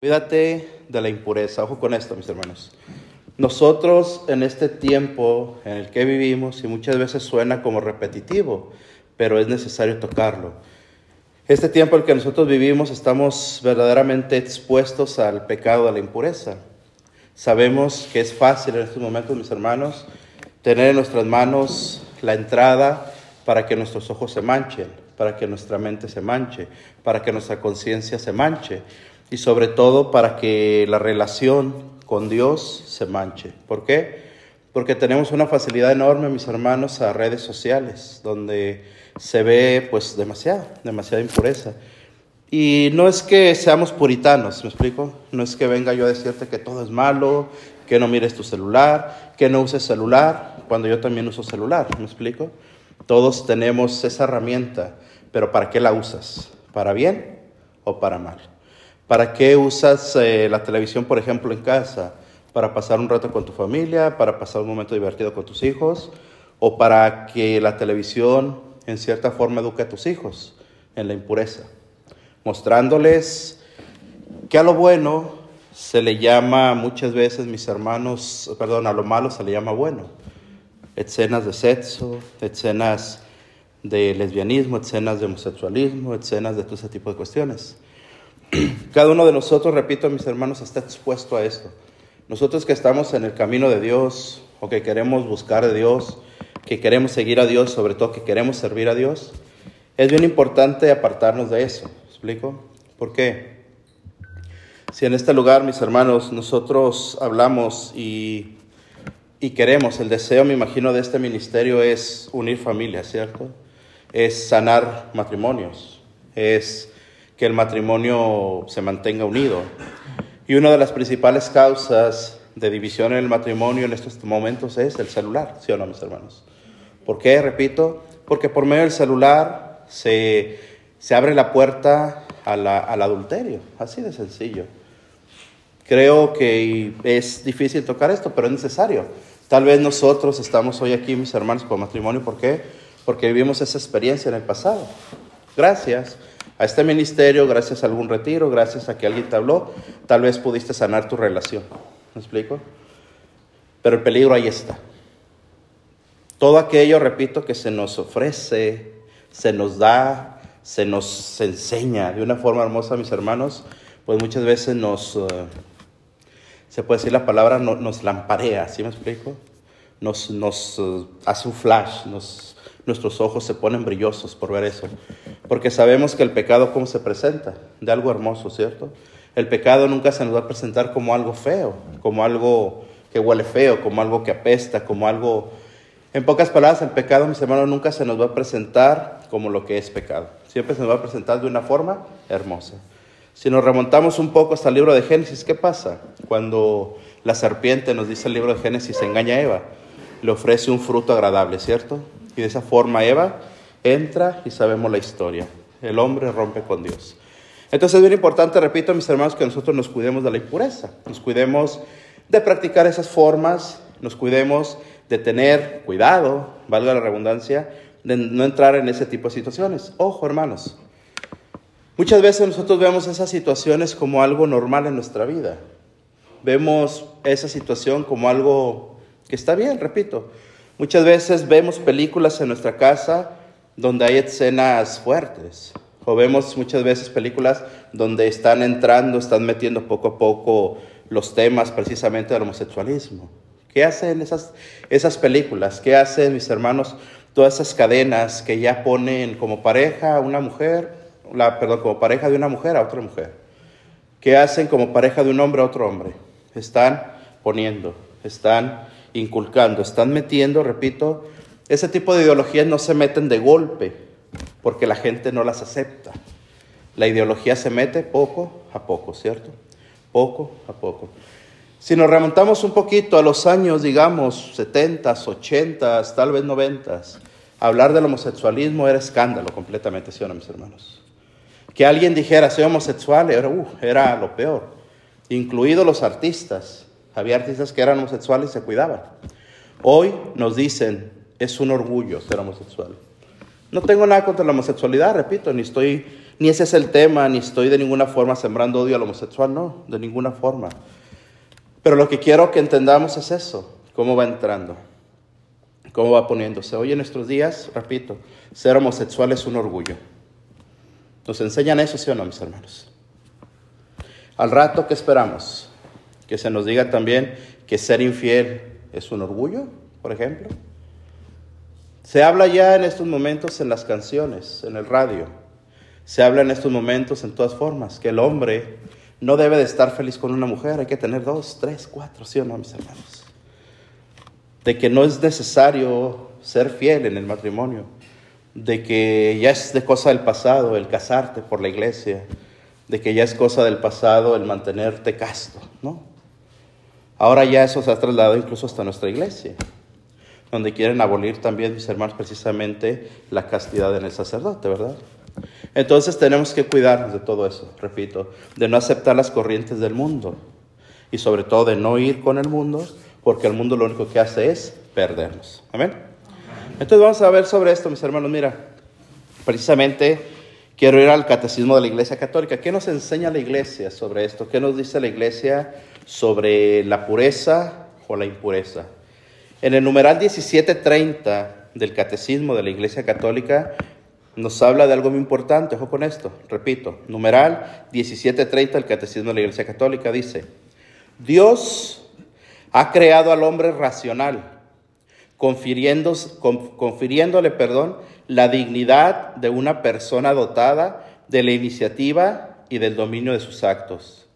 Cuídate de la impureza. Ojo con esto, mis hermanos. Nosotros en este tiempo en el que vivimos, y muchas veces suena como repetitivo, pero es necesario tocarlo. Este tiempo en el que nosotros vivimos estamos verdaderamente expuestos al pecado de la impureza. Sabemos que es fácil en estos momentos, mis hermanos, tener en nuestras manos la entrada para que nuestros ojos se manchen, para que nuestra mente se manche, para que nuestra conciencia se manche y sobre todo para que la relación con Dios se manche. ¿Por qué? Porque tenemos una facilidad enorme, mis hermanos, a redes sociales, donde se ve pues demasiado, demasiada impureza. Y no es que seamos puritanos, ¿me explico? No es que venga yo a decirte que todo es malo, que no mires tu celular, que no uses celular, cuando yo también uso celular, ¿me explico? Todos tenemos esa herramienta, pero ¿para qué la usas? ¿Para bien o para mal? ¿Para qué usas eh, la televisión, por ejemplo, en casa? ¿Para pasar un rato con tu familia? ¿Para pasar un momento divertido con tus hijos? ¿O para que la televisión, en cierta forma, eduque a tus hijos en la impureza? Mostrándoles que a lo bueno se le llama muchas veces, mis hermanos, perdón, a lo malo se le llama bueno. Escenas de sexo, escenas de lesbianismo, escenas de homosexualismo, escenas de todo ese tipo de cuestiones. Cada uno de nosotros, repito, mis hermanos, está expuesto a esto. Nosotros que estamos en el camino de Dios o que queremos buscar a Dios, que queremos seguir a Dios, sobre todo que queremos servir a Dios, es bien importante apartarnos de eso. explico? ¿Por qué? Si en este lugar, mis hermanos, nosotros hablamos y, y queremos, el deseo, me imagino, de este ministerio es unir familias, ¿cierto? Es sanar matrimonios, es que el matrimonio se mantenga unido. Y una de las principales causas de división en el matrimonio en estos momentos es el celular, ¿sí o no, mis hermanos? ¿Por qué? Repito, porque por medio del celular se, se abre la puerta al adulterio, así de sencillo. Creo que es difícil tocar esto, pero es necesario. Tal vez nosotros estamos hoy aquí, mis hermanos, por matrimonio, ¿por qué? Porque vivimos esa experiencia en el pasado. Gracias a este ministerio, gracias a algún retiro, gracias a que alguien te habló, tal vez pudiste sanar tu relación. ¿Me explico? Pero el peligro ahí está. Todo aquello, repito, que se nos ofrece, se nos da, se nos enseña de una forma hermosa, mis hermanos, pues muchas veces nos, eh, se puede decir la palabra, nos lamparea, ¿sí me explico? Nos, nos eh, hace un flash, nos, nuestros ojos se ponen brillosos por ver eso. Porque sabemos que el pecado, ¿cómo se presenta? De algo hermoso, ¿cierto? El pecado nunca se nos va a presentar como algo feo, como algo que huele feo, como algo que apesta, como algo... En pocas palabras, el pecado, mis hermanos, nunca se nos va a presentar como lo que es pecado. Siempre se nos va a presentar de una forma hermosa. Si nos remontamos un poco hasta el libro de Génesis, ¿qué pasa? Cuando la serpiente, nos dice el libro de Génesis, engaña a Eva, le ofrece un fruto agradable, ¿cierto? Y de esa forma Eva entra y sabemos la historia. El hombre rompe con Dios. Entonces es bien importante, repito, mis hermanos, que nosotros nos cuidemos de la impureza, nos cuidemos de practicar esas formas, nos cuidemos de tener cuidado, valga la redundancia, de no entrar en ese tipo de situaciones. Ojo, hermanos, muchas veces nosotros vemos esas situaciones como algo normal en nuestra vida. Vemos esa situación como algo que está bien, repito. Muchas veces vemos películas en nuestra casa donde hay escenas fuertes. O vemos muchas veces películas donde están entrando, están metiendo poco a poco los temas precisamente del homosexualismo. ¿Qué hacen esas, esas películas? ¿Qué hacen mis hermanos? Todas esas cadenas que ya ponen como pareja a una mujer, perdón, como pareja de una mujer a otra mujer. ¿Qué hacen como pareja de un hombre a otro hombre? Están poniendo, están inculcando, están metiendo, repito, ese tipo de ideologías no se meten de golpe porque la gente no las acepta. La ideología se mete poco a poco, ¿cierto? Poco a poco. Si nos remontamos un poquito a los años, digamos, 70, 80, tal vez 90, hablar del homosexualismo era escándalo completamente, ¿sí o no, mis hermanos? Que alguien dijera soy homosexual era, uh, era lo peor, incluidos los artistas. Había artistas que eran homosexuales y se cuidaban. Hoy nos dicen, es un orgullo ser homosexual. No tengo nada contra la homosexualidad, repito, ni estoy, ni ese es el tema, ni estoy de ninguna forma sembrando odio al homosexual, no, de ninguna forma. Pero lo que quiero que entendamos es eso, cómo va entrando, cómo va poniéndose. Hoy en nuestros días, repito, ser homosexual es un orgullo. ¿Nos enseñan eso, sí o no, mis hermanos? Al rato, ¿qué esperamos? Que se nos diga también que ser infiel es un orgullo, por ejemplo. Se habla ya en estos momentos en las canciones, en el radio. Se habla en estos momentos en todas formas, que el hombre no debe de estar feliz con una mujer, hay que tener dos, tres, cuatro, ¿sí o no, mis hermanos? De que no es necesario ser fiel en el matrimonio, de que ya es de cosa del pasado el casarte por la iglesia, de que ya es cosa del pasado el mantenerte casto, ¿no? Ahora ya eso se ha trasladado incluso hasta nuestra iglesia donde quieren abolir también, mis hermanos, precisamente la castidad en el sacerdote, ¿verdad? Entonces tenemos que cuidarnos de todo eso, repito, de no aceptar las corrientes del mundo y sobre todo de no ir con el mundo, porque el mundo lo único que hace es perdernos. Amén. Entonces vamos a ver sobre esto, mis hermanos. Mira, precisamente quiero ir al catecismo de la Iglesia Católica. ¿Qué nos enseña la Iglesia sobre esto? ¿Qué nos dice la Iglesia sobre la pureza o la impureza? En el numeral 1730 del Catecismo de la Iglesia Católica nos habla de algo muy importante, ojo con esto, repito, numeral 1730 del Catecismo de la Iglesia Católica dice, Dios ha creado al hombre racional, confiriéndole perdón, la dignidad de una persona dotada de la iniciativa y del dominio de sus actos.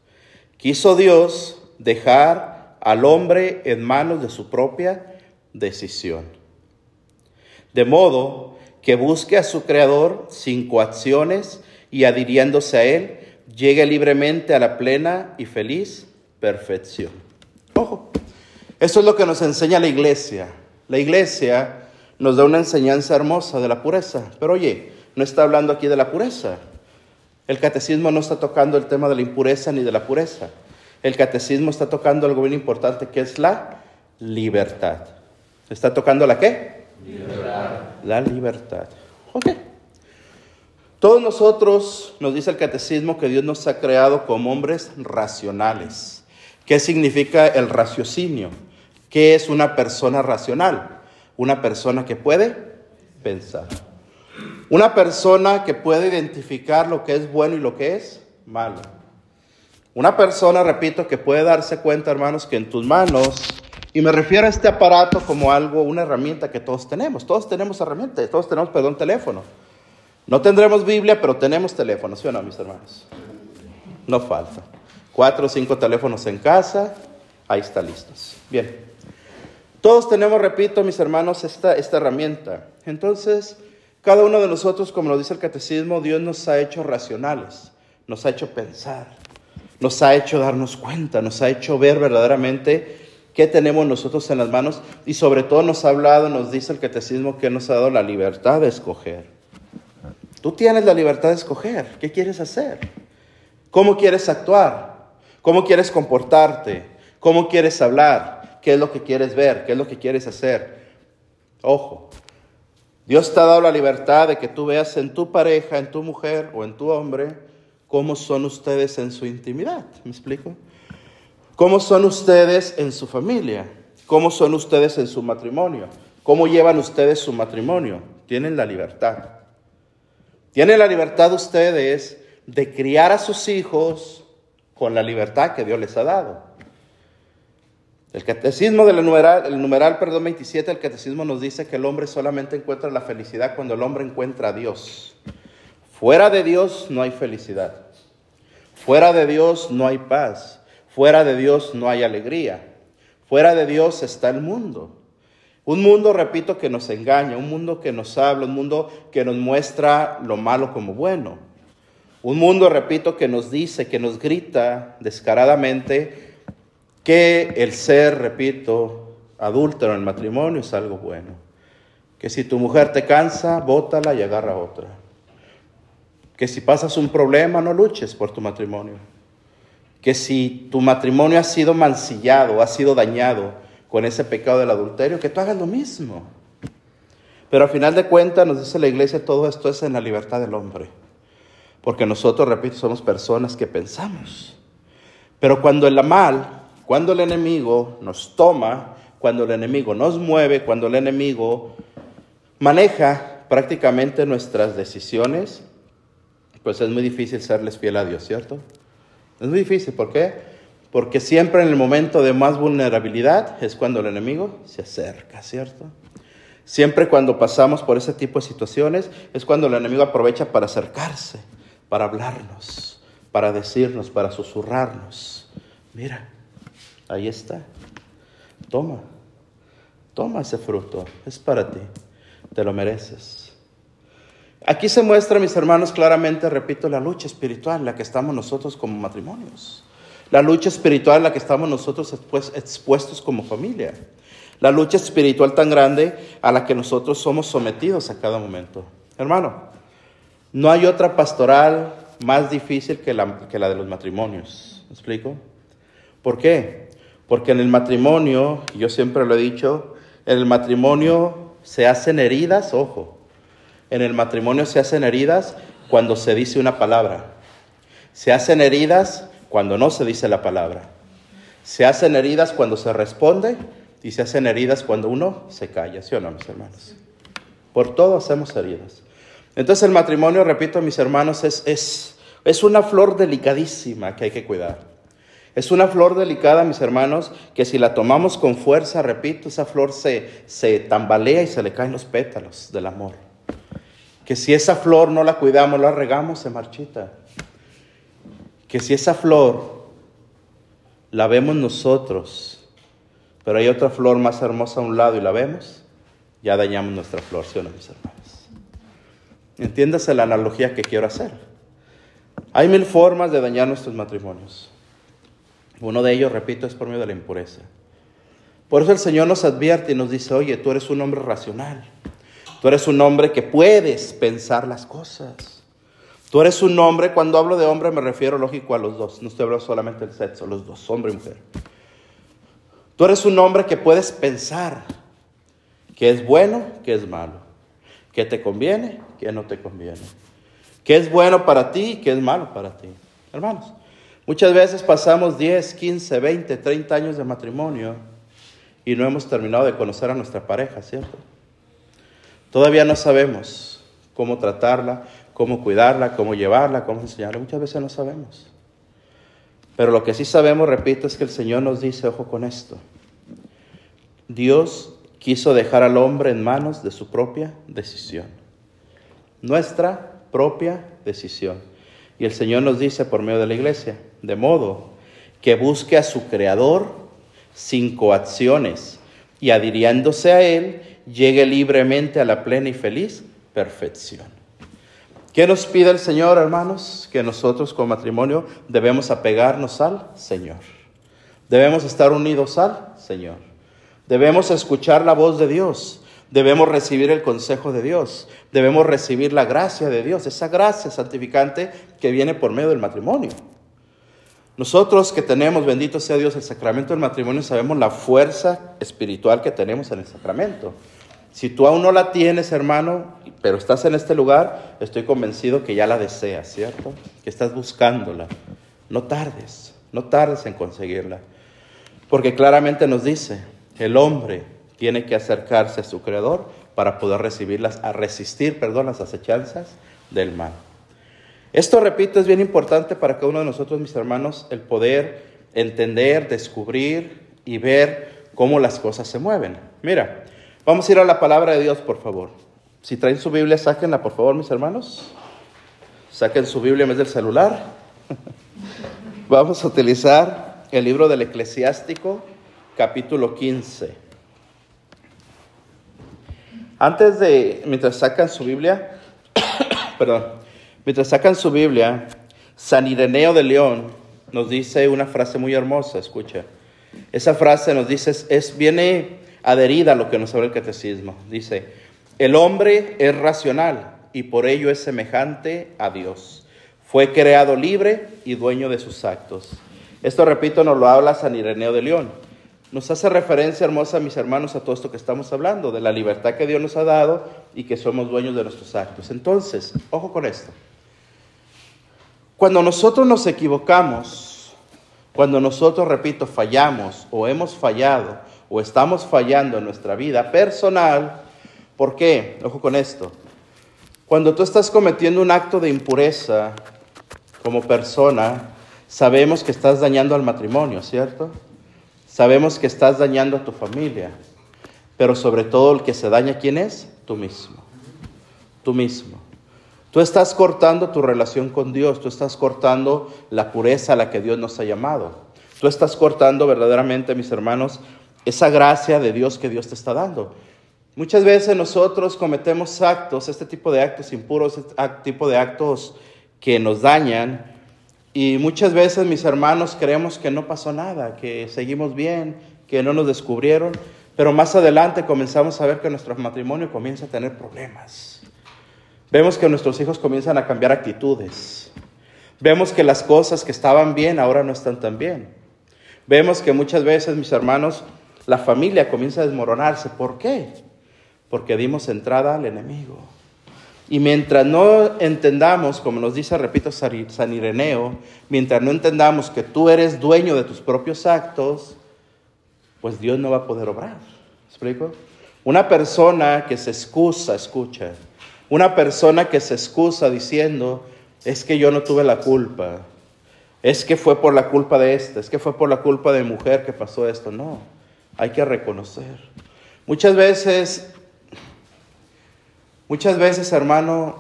Quiso Dios dejar al hombre en manos de su propia decisión. De modo que busque a su Creador sin coacciones y adhiriéndose a Él, llegue libremente a la plena y feliz perfección. Ojo, eso es lo que nos enseña la iglesia. La iglesia nos da una enseñanza hermosa de la pureza, pero oye, no está hablando aquí de la pureza. El catecismo no está tocando el tema de la impureza ni de la pureza. El catecismo está tocando algo bien importante que es la libertad. ¿Está tocando la qué? Libertad. La libertad. Ok. Todos nosotros, nos dice el catecismo, que Dios nos ha creado como hombres racionales. ¿Qué significa el raciocinio? ¿Qué es una persona racional? Una persona que puede pensar. Una persona que puede identificar lo que es bueno y lo que es malo. Una persona, repito, que puede darse cuenta, hermanos, que en tus manos y me refiero a este aparato como algo, una herramienta que todos tenemos. Todos tenemos herramientas, todos tenemos, perdón, teléfono. No tendremos Biblia, pero tenemos teléfono, ¿sí o no, mis hermanos? No falta. Cuatro o cinco teléfonos en casa, ahí está listos. Bien. Todos tenemos, repito, mis hermanos, esta, esta herramienta. Entonces, cada uno de nosotros, como lo dice el catecismo, Dios nos ha hecho racionales, nos ha hecho pensar, nos ha hecho darnos cuenta, nos ha hecho ver verdaderamente ¿Qué tenemos nosotros en las manos? Y sobre todo nos ha hablado, nos dice el catecismo que nos ha dado la libertad de escoger. Tú tienes la libertad de escoger. ¿Qué quieres hacer? ¿Cómo quieres actuar? ¿Cómo quieres comportarte? ¿Cómo quieres hablar? ¿Qué es lo que quieres ver? ¿Qué es lo que quieres hacer? Ojo, Dios te ha dado la libertad de que tú veas en tu pareja, en tu mujer o en tu hombre, cómo son ustedes en su intimidad. ¿Me explico? ¿Cómo son ustedes en su familia? ¿Cómo son ustedes en su matrimonio? ¿Cómo llevan ustedes su matrimonio? Tienen la libertad. Tienen la libertad ustedes de criar a sus hijos con la libertad que Dios les ha dado. El catecismo del numeral, el numeral perdón, 27, el catecismo nos dice que el hombre solamente encuentra la felicidad cuando el hombre encuentra a Dios. Fuera de Dios no hay felicidad. Fuera de Dios no hay paz. Fuera de Dios no hay alegría. Fuera de Dios está el mundo. Un mundo, repito, que nos engaña, un mundo que nos habla, un mundo que nos muestra lo malo como bueno. Un mundo, repito, que nos dice, que nos grita descaradamente que el ser, repito, adúltero en el matrimonio es algo bueno. Que si tu mujer te cansa, bótala y agarra otra. Que si pasas un problema, no luches por tu matrimonio que si tu matrimonio ha sido mancillado, ha sido dañado con ese pecado del adulterio, que tú hagas lo mismo. Pero al final de cuentas nos dice la iglesia, todo esto es en la libertad del hombre. Porque nosotros, repito, somos personas que pensamos. Pero cuando el mal, cuando el enemigo nos toma, cuando el enemigo nos mueve, cuando el enemigo maneja prácticamente nuestras decisiones, pues es muy difícil serles fiel a Dios, ¿cierto? Es muy difícil, ¿por qué? Porque siempre en el momento de más vulnerabilidad es cuando el enemigo se acerca, ¿cierto? Siempre cuando pasamos por ese tipo de situaciones es cuando el enemigo aprovecha para acercarse, para hablarnos, para decirnos, para susurrarnos. Mira, ahí está. Toma, toma ese fruto, es para ti, te lo mereces. Aquí se muestra, mis hermanos, claramente, repito, la lucha espiritual en la que estamos nosotros como matrimonios. La lucha espiritual en la que estamos nosotros expuestos como familia. La lucha espiritual tan grande a la que nosotros somos sometidos a cada momento. Hermano, no hay otra pastoral más difícil que la, que la de los matrimonios. ¿Me explico? ¿Por qué? Porque en el matrimonio, yo siempre lo he dicho, en el matrimonio se hacen heridas, ojo, en el matrimonio se hacen heridas cuando se dice una palabra. Se hacen heridas cuando no se dice la palabra. Se hacen heridas cuando se responde y se hacen heridas cuando uno se calla, ¿sí o no, mis hermanos? Por todo hacemos heridas. Entonces el matrimonio, repito, mis hermanos, es, es, es una flor delicadísima que hay que cuidar. Es una flor delicada, mis hermanos, que si la tomamos con fuerza, repito, esa flor se, se tambalea y se le caen los pétalos del amor que si esa flor no la cuidamos, la regamos, se marchita. Que si esa flor la vemos nosotros, pero hay otra flor más hermosa a un lado y la vemos, ya dañamos nuestra flor, ¿sí o no, mis hermanos? Entiéndase la analogía que quiero hacer. Hay mil formas de dañar nuestros matrimonios. Uno de ellos, repito, es por medio de la impureza. Por eso el Señor nos advierte y nos dice, oye, tú eres un hombre racional. Tú eres un hombre que puedes pensar las cosas. Tú eres un hombre, cuando hablo de hombre me refiero lógico a los dos, no estoy hablando solamente del sexo, los dos, hombre y mujer. Tú eres un hombre que puedes pensar que es bueno, que es malo, que te conviene, que no te conviene, que es bueno para ti, que es malo para ti. Hermanos, muchas veces pasamos 10, 15, 20, 30 años de matrimonio y no hemos terminado de conocer a nuestra pareja, ¿cierto? Todavía no sabemos cómo tratarla, cómo cuidarla, cómo llevarla, cómo enseñarla. Muchas veces no sabemos. Pero lo que sí sabemos, repito, es que el Señor nos dice, ojo con esto. Dios quiso dejar al hombre en manos de su propia decisión. Nuestra propia decisión. Y el Señor nos dice por medio de la iglesia, de modo que busque a su Creador sin coacciones y adhiriéndose a Él llegue libremente a la plena y feliz perfección. ¿Qué nos pide el Señor, hermanos? Que nosotros como matrimonio debemos apegarnos al Señor. Debemos estar unidos al Señor. Debemos escuchar la voz de Dios. Debemos recibir el consejo de Dios. Debemos recibir la gracia de Dios, esa gracia santificante que viene por medio del matrimonio. Nosotros que tenemos, bendito sea Dios, el sacramento del matrimonio, sabemos la fuerza espiritual que tenemos en el sacramento. Si tú aún no la tienes, hermano, pero estás en este lugar, estoy convencido que ya la deseas, ¿cierto? Que estás buscándola. No tardes, no tardes en conseguirla. Porque claramente nos dice, el hombre tiene que acercarse a su creador para poder recibirlas, a resistir, perdón, las acechanzas del mal. Esto, repito, es bien importante para cada uno de nosotros, mis hermanos, el poder entender, descubrir y ver cómo las cosas se mueven. Mira, vamos a ir a la palabra de Dios, por favor. Si traen su Biblia, sáquenla, por favor, mis hermanos. Saquen su Biblia en vez del celular. vamos a utilizar el libro del eclesiástico, capítulo 15. Antes de, mientras sacan su Biblia, perdón, Mientras sacan su Biblia, San Ireneo de León nos dice una frase muy hermosa, escucha. Esa frase nos dice, es, viene adherida a lo que nos habla el catecismo. Dice, el hombre es racional y por ello es semejante a Dios. Fue creado libre y dueño de sus actos. Esto, repito, nos lo habla San Ireneo de León. Nos hace referencia hermosa, mis hermanos, a todo esto que estamos hablando, de la libertad que Dios nos ha dado y que somos dueños de nuestros actos. Entonces, ojo con esto. Cuando nosotros nos equivocamos, cuando nosotros, repito, fallamos o hemos fallado o estamos fallando en nuestra vida personal, ¿por qué? Ojo con esto. Cuando tú estás cometiendo un acto de impureza como persona, sabemos que estás dañando al matrimonio, ¿cierto? Sabemos que estás dañando a tu familia, pero sobre todo el que se daña, ¿quién es? Tú mismo. Tú mismo. Tú estás cortando tu relación con Dios, tú estás cortando la pureza a la que Dios nos ha llamado. Tú estás cortando verdaderamente, mis hermanos, esa gracia de Dios que Dios te está dando. Muchas veces nosotros cometemos actos, este tipo de actos impuros, este tipo de actos que nos dañan, y muchas veces mis hermanos creemos que no pasó nada, que seguimos bien, que no nos descubrieron, pero más adelante comenzamos a ver que nuestro matrimonio comienza a tener problemas. Vemos que nuestros hijos comienzan a cambiar actitudes. Vemos que las cosas que estaban bien ahora no están tan bien. Vemos que muchas veces, mis hermanos, la familia comienza a desmoronarse. ¿Por qué? Porque dimos entrada al enemigo. Y mientras no entendamos, como nos dice, repito, San Ireneo, mientras no entendamos que tú eres dueño de tus propios actos, pues Dios no va a poder obrar. explico? Una persona que se excusa, escucha, una persona que se excusa diciendo, es que yo no tuve la culpa, es que fue por la culpa de esta, es que fue por la culpa de mujer que pasó esto. No, hay que reconocer. Muchas veces Muchas veces, hermano,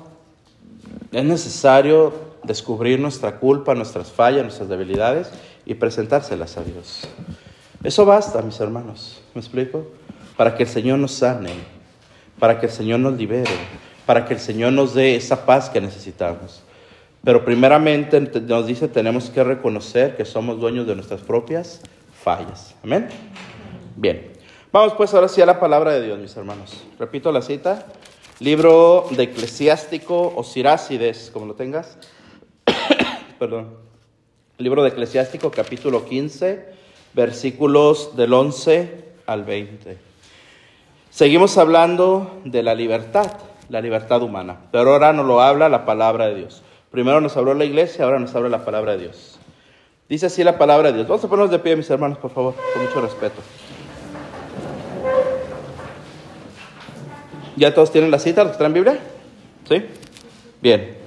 es necesario descubrir nuestra culpa, nuestras fallas, nuestras debilidades y presentárselas a Dios. Eso basta, mis hermanos, ¿me explico? Para que el Señor nos sane, para que el Señor nos libere, para que el Señor nos dé esa paz que necesitamos. Pero primeramente nos dice, tenemos que reconocer que somos dueños de nuestras propias fallas. Amén. Bien. Vamos pues ahora sí a la palabra de Dios, mis hermanos. Repito la cita. Libro de Eclesiástico o Sirácides, como lo tengas. Perdón. Libro de Eclesiástico, capítulo 15, versículos del 11 al 20. Seguimos hablando de la libertad, la libertad humana, pero ahora nos lo habla la palabra de Dios. Primero nos habló la iglesia, ahora nos habla la palabra de Dios. Dice así la palabra de Dios. Vamos a ponernos de pie, mis hermanos, por favor, con mucho respeto. ¿Ya todos tienen la cita, los que traen Biblia? ¿Sí? Bien.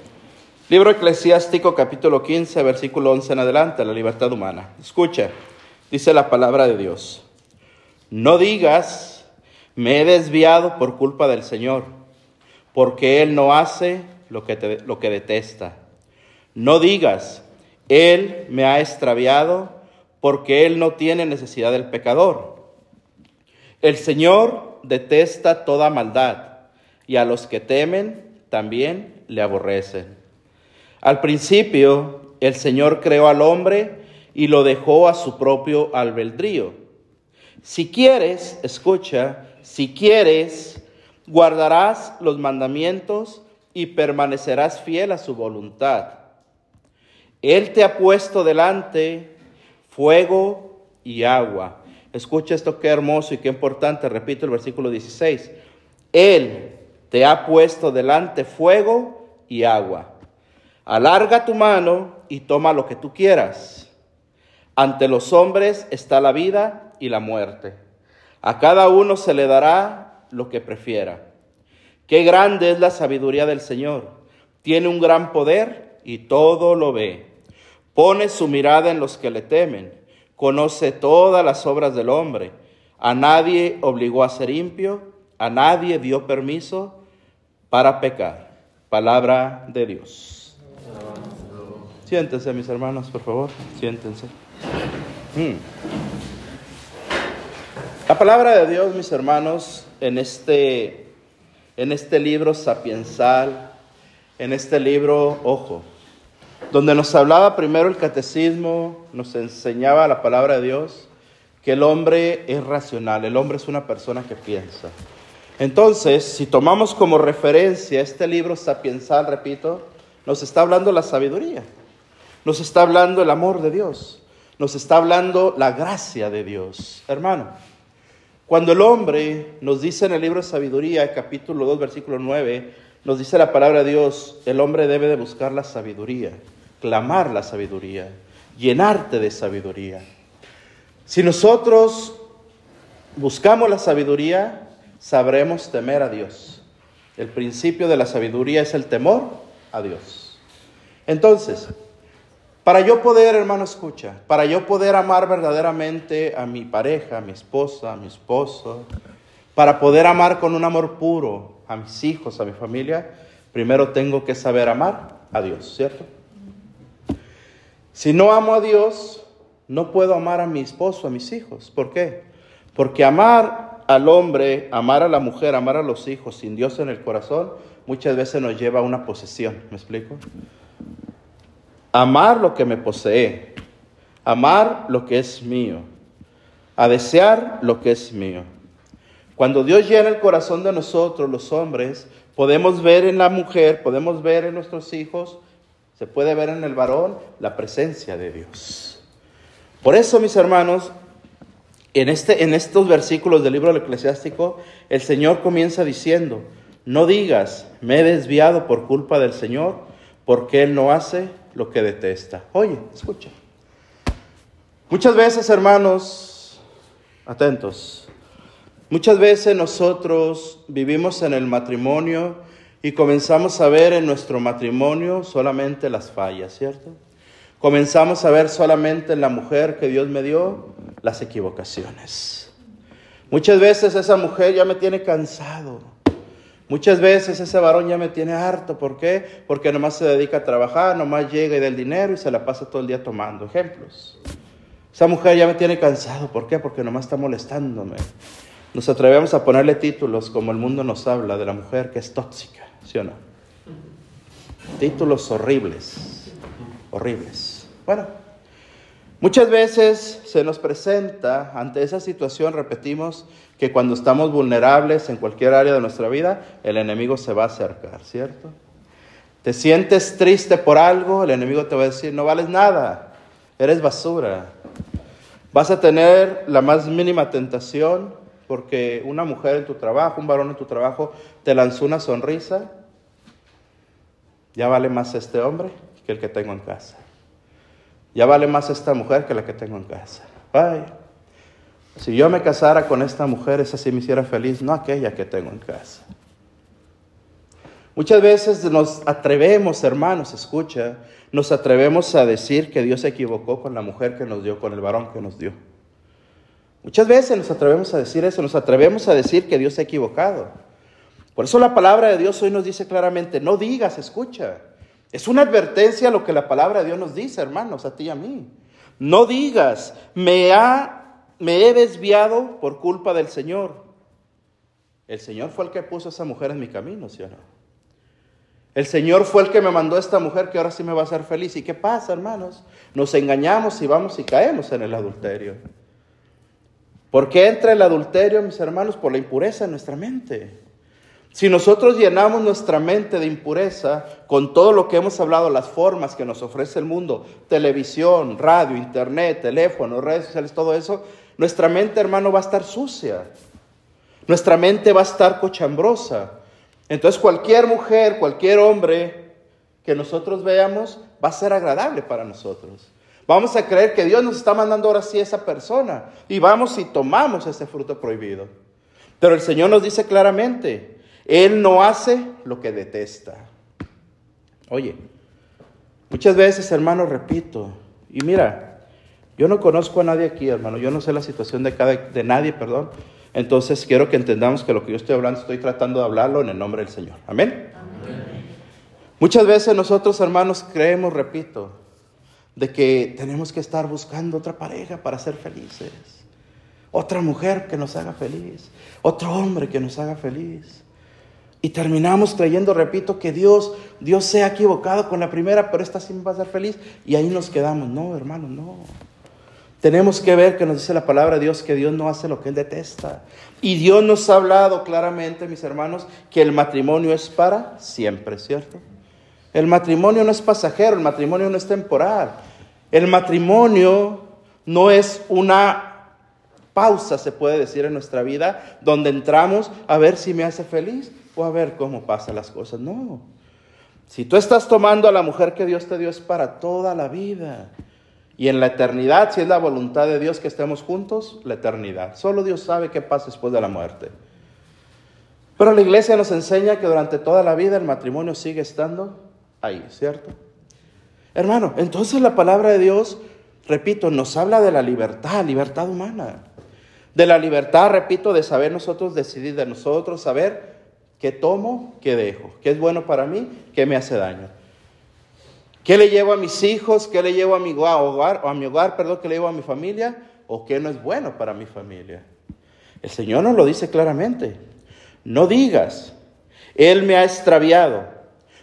Libro eclesiástico capítulo 15, versículo 11 en adelante, la libertad humana. Escucha, dice la palabra de Dios. No digas, me he desviado por culpa del Señor, porque Él no hace lo que, lo que detesta. No digas, Él me ha extraviado, porque Él no tiene necesidad del pecador. El Señor detesta toda maldad y a los que temen también le aborrecen. Al principio el Señor creó al hombre y lo dejó a su propio albedrío. Si quieres, escucha, si quieres, guardarás los mandamientos y permanecerás fiel a su voluntad. Él te ha puesto delante fuego y agua Escucha esto qué hermoso y qué importante, repito el versículo 16. Él te ha puesto delante fuego y agua. Alarga tu mano y toma lo que tú quieras. Ante los hombres está la vida y la muerte. A cada uno se le dará lo que prefiera. Qué grande es la sabiduría del Señor. Tiene un gran poder y todo lo ve. Pone su mirada en los que le temen conoce todas las obras del hombre. A nadie obligó a ser impio, a nadie dio permiso para pecar. Palabra de Dios. Siéntense, mis hermanos, por favor, siéntense. Hmm. La palabra de Dios, mis hermanos, en este, en este libro sapiensal, en este libro, ojo, donde nos hablaba primero el catecismo, nos enseñaba la palabra de Dios, que el hombre es racional, el hombre es una persona que piensa. Entonces, si tomamos como referencia este libro sapiensal, repito, nos está hablando la sabiduría, nos está hablando el amor de Dios, nos está hablando la gracia de Dios. Hermano, cuando el hombre nos dice en el libro de sabiduría, capítulo 2, versículo 9, nos dice la palabra de Dios, el hombre debe de buscar la sabiduría. clamar la sabiduría, llenarte de sabiduría. Si nosotros buscamos la sabiduría, sabremos temer a Dios. El principio de la sabiduría es el temor a Dios. Entonces, para yo poder, hermano, escucha, para yo poder amar verdaderamente a mi pareja, a mi esposa, a mi esposo, para poder amar con un amor puro a mis hijos, a mi familia, primero tengo que saber amar a Dios, ¿cierto? Si no amo a Dios, no puedo amar a mi esposo, a mis hijos. ¿Por qué? Porque amar al hombre, amar a la mujer, amar a los hijos sin Dios en el corazón, muchas veces nos lleva a una posesión. ¿Me explico? Amar lo que me posee, amar lo que es mío, a desear lo que es mío. Cuando Dios llena el corazón de nosotros, los hombres, podemos ver en la mujer, podemos ver en nuestros hijos, se puede ver en el varón la presencia de Dios. Por eso, mis hermanos, en, este, en estos versículos del libro del eclesiástico, el Señor comienza diciendo, no digas, me he desviado por culpa del Señor, porque Él no hace lo que detesta. Oye, escucha. Muchas veces, hermanos, atentos, muchas veces nosotros vivimos en el matrimonio y comenzamos a ver en nuestro matrimonio solamente las fallas, ¿cierto? Comenzamos a ver solamente en la mujer que Dios me dio las equivocaciones. Muchas veces esa mujer ya me tiene cansado. Muchas veces ese varón ya me tiene harto. ¿Por qué? Porque nomás se dedica a trabajar, nomás llega y da el dinero y se la pasa todo el día tomando. Ejemplos. Esa mujer ya me tiene cansado. ¿Por qué? Porque nomás está molestándome. Nos atrevemos a ponerle títulos como el mundo nos habla de la mujer que es tóxica, ¿sí o no? Títulos horribles, horribles. Bueno, muchas veces se nos presenta ante esa situación, repetimos, que cuando estamos vulnerables en cualquier área de nuestra vida, el enemigo se va a acercar, ¿cierto? Te sientes triste por algo, el enemigo te va a decir, no vales nada, eres basura. Vas a tener la más mínima tentación porque una mujer en tu trabajo, un varón en tu trabajo, te lanzó una sonrisa. Ya vale más este hombre que el que tengo en casa. Ya vale más esta mujer que la que tengo en casa. Vaya. Si yo me casara con esta mujer, esa sí me hiciera feliz, no aquella que tengo en casa. Muchas veces nos atrevemos, hermanos, escucha, nos atrevemos a decir que Dios se equivocó con la mujer que nos dio, con el varón que nos dio. Muchas veces nos atrevemos a decir eso, nos atrevemos a decir que Dios se ha equivocado. Por eso la palabra de Dios hoy nos dice claramente, no digas, escucha. Es una advertencia lo que la palabra de Dios nos dice, hermanos, a ti y a mí. No digas, me ha me he desviado por culpa del Señor. El Señor fue el que puso a esa mujer en mi camino, ¿sí o no? El Señor fue el que me mandó a esta mujer que ahora sí me va a hacer feliz. ¿Y qué pasa, hermanos? Nos engañamos y vamos y caemos en el adulterio. ¿Por qué entra el adulterio, mis hermanos? Por la impureza en nuestra mente. Si nosotros llenamos nuestra mente de impureza con todo lo que hemos hablado, las formas que nos ofrece el mundo, televisión, radio, internet, teléfono, redes sociales, todo eso, nuestra mente, hermano, va a estar sucia. Nuestra mente va a estar cochambrosa. Entonces cualquier mujer, cualquier hombre que nosotros veamos va a ser agradable para nosotros. Vamos a creer que Dios nos está mandando ahora sí a esa persona y vamos y tomamos ese fruto prohibido. Pero el Señor nos dice claramente, Él no hace lo que detesta. Oye, muchas veces, hermano, repito, y mira, yo no conozco a nadie aquí, hermano. Yo no sé la situación de, cada, de nadie, perdón. Entonces quiero que entendamos que lo que yo estoy hablando, estoy tratando de hablarlo en el nombre del Señor. Amén. Muchas veces nosotros, hermanos, creemos, repito, de que tenemos que estar buscando otra pareja para ser felices. Otra mujer que nos haga feliz. Otro hombre que nos haga feliz. Y terminamos creyendo, repito, que Dios, Dios se ha equivocado con la primera, pero esta sí me va a hacer feliz. Y ahí nos quedamos. No, hermano, no. Tenemos que ver que nos dice la palabra de Dios que Dios no hace lo que Él detesta. Y Dios nos ha hablado claramente, mis hermanos, que el matrimonio es para siempre, ¿cierto? El matrimonio no es pasajero, el matrimonio no es temporal. El matrimonio no es una pausa, se puede decir, en nuestra vida, donde entramos a ver si me hace feliz o a ver cómo pasan las cosas. No. Si tú estás tomando a la mujer que Dios te dio es para toda la vida. Y en la eternidad, si es la voluntad de Dios que estemos juntos, la eternidad. Solo Dios sabe qué pasa después de la muerte. Pero la iglesia nos enseña que durante toda la vida el matrimonio sigue estando ahí, ¿cierto? Hermano, entonces la palabra de Dios, repito, nos habla de la libertad, libertad humana. De la libertad, repito, de saber nosotros decidir, de nosotros saber qué tomo, qué dejo, qué es bueno para mí, qué me hace daño. ¿Qué le llevo a mis hijos? ¿Qué le llevo a mi hogar, o a mi hogar, perdón, qué le llevo a mi familia? ¿O qué no es bueno para mi familia? El Señor nos lo dice claramente. No digas, Él me ha extraviado,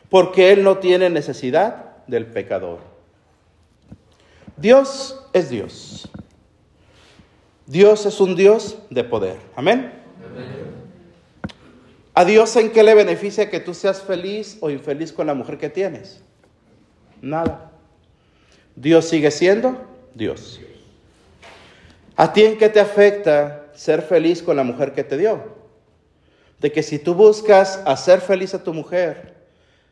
porque Él no tiene necesidad del pecador. Dios es Dios. Dios es un Dios de poder. Amén. ¿A Dios en qué le beneficia que tú seas feliz o infeliz con la mujer que tienes? Nada. Dios sigue siendo Dios. ¿A ti en qué te afecta ser feliz con la mujer que te dio? De que si tú buscas hacer feliz a tu mujer,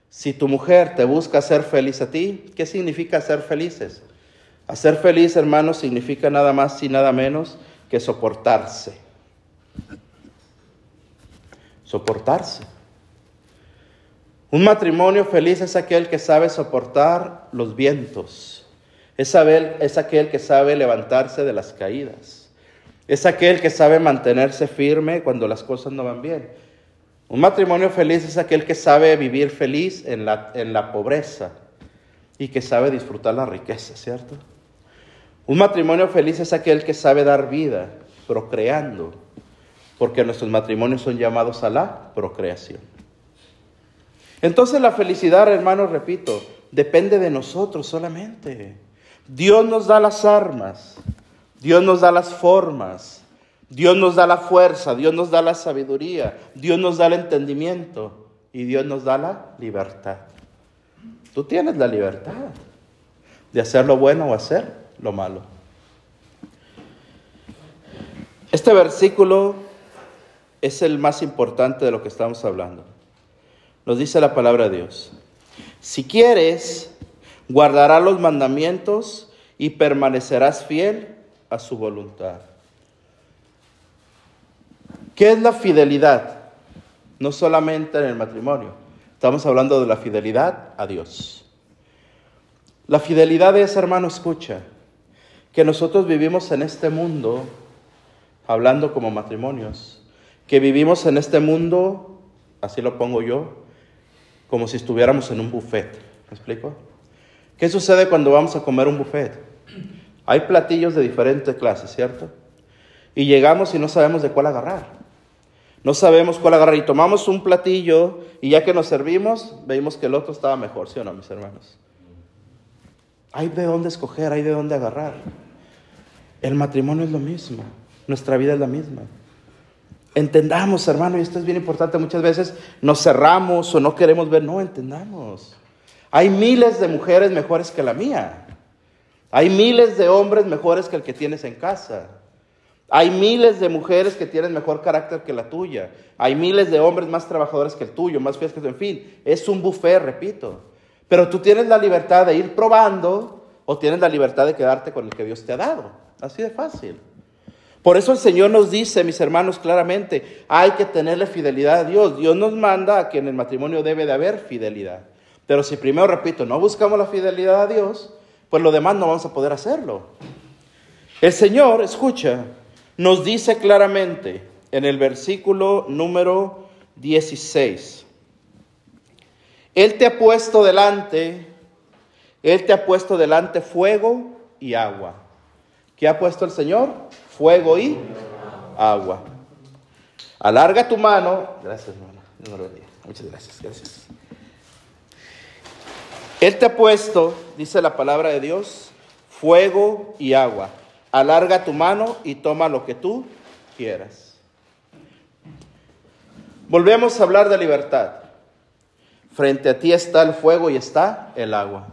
si tu mujer te busca hacer feliz a ti, ¿qué significa ser felices? Hacer feliz, hermano, significa nada más y nada menos que soportarse. Soportarse. Un matrimonio feliz es aquel que sabe soportar los vientos. Es, es aquel que sabe levantarse de las caídas. Es aquel que sabe mantenerse firme cuando las cosas no van bien. Un matrimonio feliz es aquel que sabe vivir feliz en la, en la pobreza y que sabe disfrutar la riqueza, ¿cierto? Un matrimonio feliz es aquel que sabe dar vida, procreando, porque nuestros matrimonios son llamados a la procreación. Entonces la felicidad, hermanos, repito, depende de nosotros solamente. Dios nos da las armas, Dios nos da las formas, Dios nos da la fuerza, Dios nos da la sabiduría, Dios nos da el entendimiento y Dios nos da la libertad. Tú tienes la libertad de hacer lo bueno o hacer lo malo. Este versículo es el más importante de lo que estamos hablando. Nos dice la palabra de Dios. Si quieres, guardará los mandamientos y permanecerás fiel a su voluntad. ¿Qué es la fidelidad? No solamente en el matrimonio. Estamos hablando de la fidelidad a Dios. La fidelidad es, hermano, escucha, que nosotros vivimos en este mundo, hablando como matrimonios, que vivimos en este mundo, así lo pongo yo, como si estuviéramos en un buffet. ¿Me explico? ¿Qué sucede cuando vamos a comer un buffet? Hay platillos de diferentes clases, ¿cierto? Y llegamos y no sabemos de cuál agarrar. No sabemos cuál agarrar y tomamos un platillo y ya que nos servimos, veimos que el otro estaba mejor, ¿sí o no, mis hermanos? Hay de dónde escoger, hay de dónde agarrar. El matrimonio es lo mismo, nuestra vida es la misma. Entendamos, hermano, y esto es bien importante, muchas veces nos cerramos o no queremos ver, no, entendamos. Hay miles de mujeres mejores que la mía. Hay miles de hombres mejores que el que tienes en casa. Hay miles de mujeres que tienen mejor carácter que la tuya. Hay miles de hombres más trabajadores que el tuyo, más fieles que tú. En fin, es un buffet, repito. Pero tú tienes la libertad de ir probando o tienes la libertad de quedarte con el que Dios te ha dado. Así de fácil. Por eso el Señor nos dice, mis hermanos, claramente, hay que tenerle fidelidad a Dios. Dios nos manda a que en el matrimonio debe de haber fidelidad. Pero si primero, repito, no buscamos la fidelidad a Dios, pues lo demás no vamos a poder hacerlo. El Señor, escucha, nos dice claramente en el versículo número 16, Él te ha puesto delante, Él te ha puesto delante fuego y agua. ¿Qué ha puesto el Señor? fuego y agua. Alarga tu mano. Gracias, hermano. Muchas gracias, gracias. Él te ha puesto, dice la palabra de Dios, fuego y agua. Alarga tu mano y toma lo que tú quieras. Volvemos a hablar de libertad. Frente a ti está el fuego y está el agua.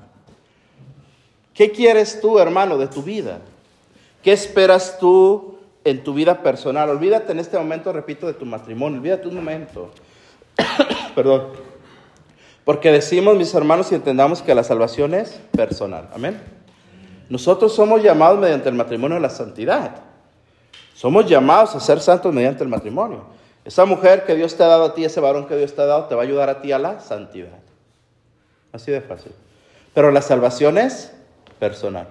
¿Qué quieres tú, hermano, de tu vida? ¿Qué esperas tú en tu vida personal? Olvídate en este momento, repito, de tu matrimonio. Olvídate un momento. Perdón. Porque decimos, mis hermanos, y entendamos que la salvación es personal. Amén. Nosotros somos llamados mediante el matrimonio a la santidad. Somos llamados a ser santos mediante el matrimonio. Esa mujer que Dios te ha dado a ti, ese varón que Dios te ha dado, te va a ayudar a ti a la santidad. Así de fácil. Pero la salvación es personal.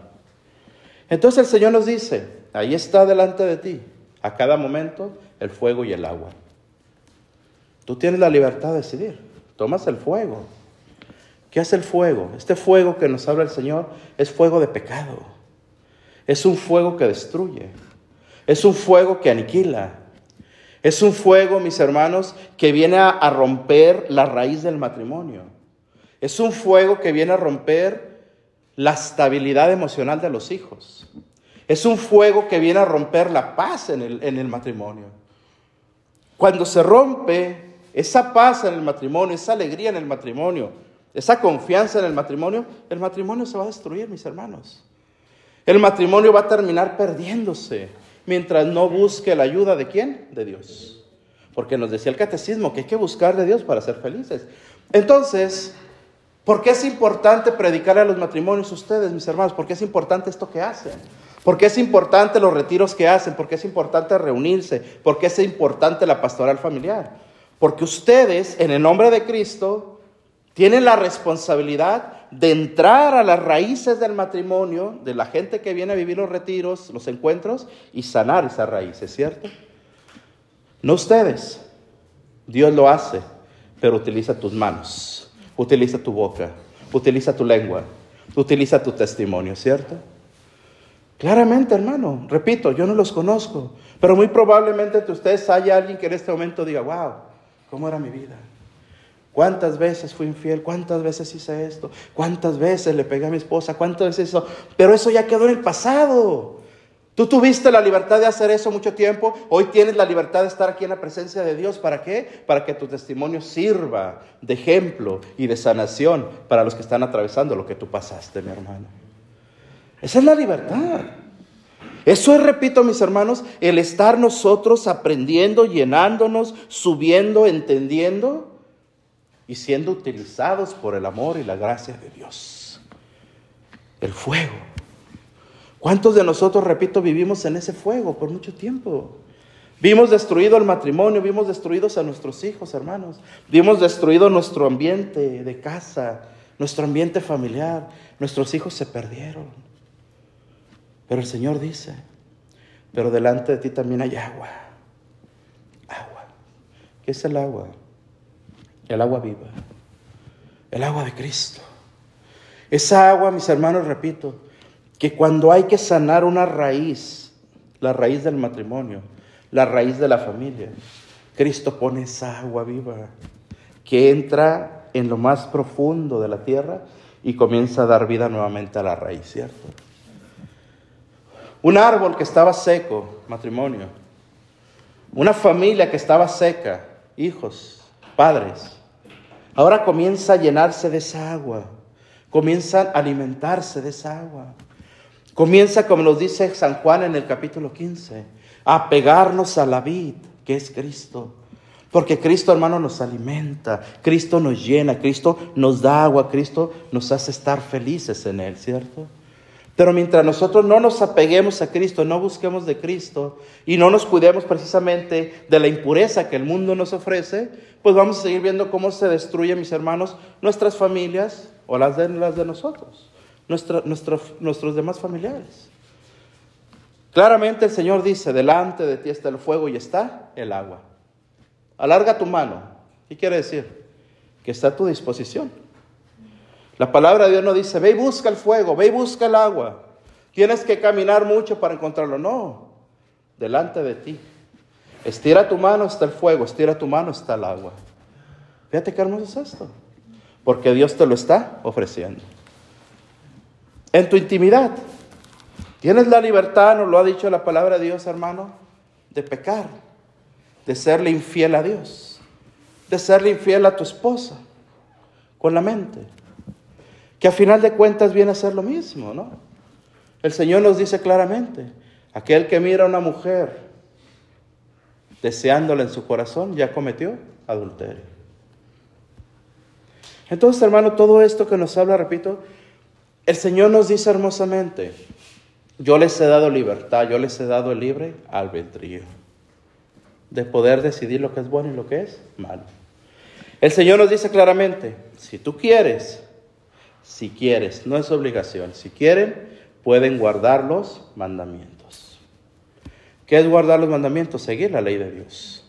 Entonces el Señor nos dice, ahí está delante de ti, a cada momento, el fuego y el agua. Tú tienes la libertad de decidir. Tomas el fuego. ¿Qué hace el fuego? Este fuego que nos habla el Señor es fuego de pecado. Es un fuego que destruye. Es un fuego que aniquila. Es un fuego, mis hermanos, que viene a, romper la raíz del matrimonio. Es un fuego que viene a romper la estabilidad emocional de los hijos. Es un fuego que viene a romper la paz en el, matrimonio. Cuando se rompe esa paz en el matrimonio, esa alegría en el matrimonio, esa confianza en el matrimonio, el matrimonio se va a destruir, mis hermanos. El matrimonio va a terminar perdiéndose mientras no busque la ayuda de quién? De Dios. Porque nos decía el catecismo que hay que buscar de Dios para ser felices. Entonces, ¿por qué es importante predicar a los matrimonios ustedes, mis hermanos? ¿Por qué es importante esto que hacen? ¿Por qué es importante los retiros que hacen? ¿Por qué es importante reunirse? ¿Por qué es importante la pastoral familiar? Porque ustedes, en el nombre de Cristo, tienen la responsabilidad de entrar a las raíces del matrimonio, de la gente que viene a vivir los retiros, los encuentros, y sanar esas raíces, ¿cierto? No ustedes. Dios lo hace, pero utiliza tus manos, utiliza tu boca, utiliza tu lengua, utiliza tu testimonio, ¿cierto? Claramente, hermano, repito, yo no los conozco, pero muy probablemente entre ustedes haya alguien que en este momento diga, wow, ¿Cómo era mi vida? ¿Cuántas veces fui infiel? ¿Cuántas veces hice esto? ¿Cuántas veces le pegué a mi esposa? ¿Cuántas veces eso? Pero eso ya quedó en el pasado. Tú tuviste la libertad de hacer eso mucho tiempo. Hoy tienes la libertad de estar aquí en la presencia de Dios. ¿Para qué? Para que tu testimonio sirva de ejemplo y de sanación para los que están atravesando lo que tú pasaste, mi hermano. Esa es la libertad. Eso es, repito, mis hermanos, el estar nosotros aprendiendo, llenándonos, subiendo, entendiendo y siendo utilizados por el amor y la gracia de Dios. El fuego. ¿Cuántos de nosotros, repito, vivimos en ese fuego por mucho tiempo? Vimos destruido el matrimonio, vimos destruidos a nuestros hijos, hermanos. Vimos destruido nuestro ambiente de casa, nuestro ambiente familiar. Nuestros hijos se perdieron. Pero el Señor dice, pero delante de ti también hay agua. Agua. ¿Qué es el agua? El agua viva. El agua de Cristo. Esa agua, mis hermanos, repito, que cuando hay que sanar una raíz, la raíz del matrimonio, la raíz de la familia, Cristo pone esa agua viva que entra en lo más profundo de la tierra y comienza a dar vida nuevamente a la raíz, ¿cierto? Un árbol que estaba seco, matrimonio. Una familia que estaba seca, hijos, padres. Ahora comienza a llenarse de esa agua. Comienza a alimentarse de esa agua. Comienza, como nos dice San Juan en el capítulo 15, a pegarnos a la vid, que es Cristo. Porque Cristo, hermano, nos alimenta, Cristo nos llena, Cristo nos da agua, Cristo nos hace estar felices en Él, ¿cierto? Pero mientras nosotros no nos apeguemos a Cristo, no busquemos de Cristo y no nos cuidemos precisamente de la impureza que el mundo nos ofrece, pues vamos a seguir viendo cómo se destruyen, mis hermanos, nuestras familias o las de, las de nosotros, nuestros demás familiares. Claramente el Señor dice, delante de ti está el fuego y está el agua. Alarga tu mano. ¿Qué quiere decir? Que está a tu disposición. La palabra de Dios no dice, ve y busca el fuego, ve y busca el agua. Tienes que caminar mucho para encontrarlo. No, delante de ti. Estira tu mano, está el fuego, estira tu mano, está el agua. Fíjate qué hermoso es esto. Porque Dios te lo está ofreciendo. En tu intimidad. Tienes la libertad, nos lo ha dicho la palabra de Dios, hermano, de pecar, de serle infiel a Dios, de serle infiel a tu esposa, con la mente que a final de cuentas viene a ser lo mismo, ¿no? El Señor nos dice claramente, aquel que mira a una mujer deseándola en su corazón ya cometió adulterio. Entonces, hermano, todo esto que nos habla, repito, el Señor nos dice hermosamente, yo les he dado libertad, yo les he dado el libre albedrío de poder decidir lo que es bueno y lo que es malo. El Señor nos dice claramente, si tú quieres, si quieres, no es obligación, si quieren, pueden guardar los mandamientos. ¿Qué es guardar los mandamientos? Seguir la ley de Dios.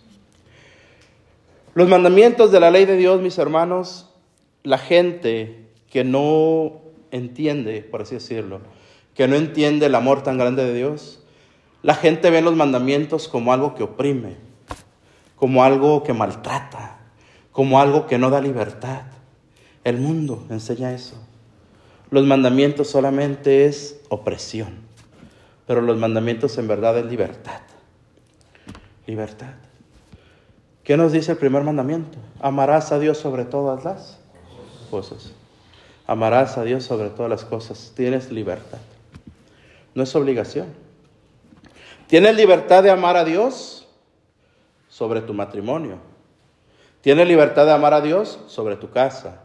Los mandamientos de la ley de Dios, mis hermanos, la gente que no entiende, por así decirlo, que no entiende el amor tan grande de Dios, la gente ve los mandamientos como algo que oprime, como algo que maltrata, como algo que no da libertad. El mundo enseña eso. Los mandamientos solamente es opresión, pero los mandamientos en verdad es libertad. Libertad. ¿Qué nos dice el primer mandamiento? Amarás a Dios sobre todas las cosas. Amarás a Dios sobre todas las cosas. Tienes libertad. No es obligación. Tienes libertad de amar a Dios sobre tu matrimonio. Tienes libertad de amar a Dios sobre tu casa.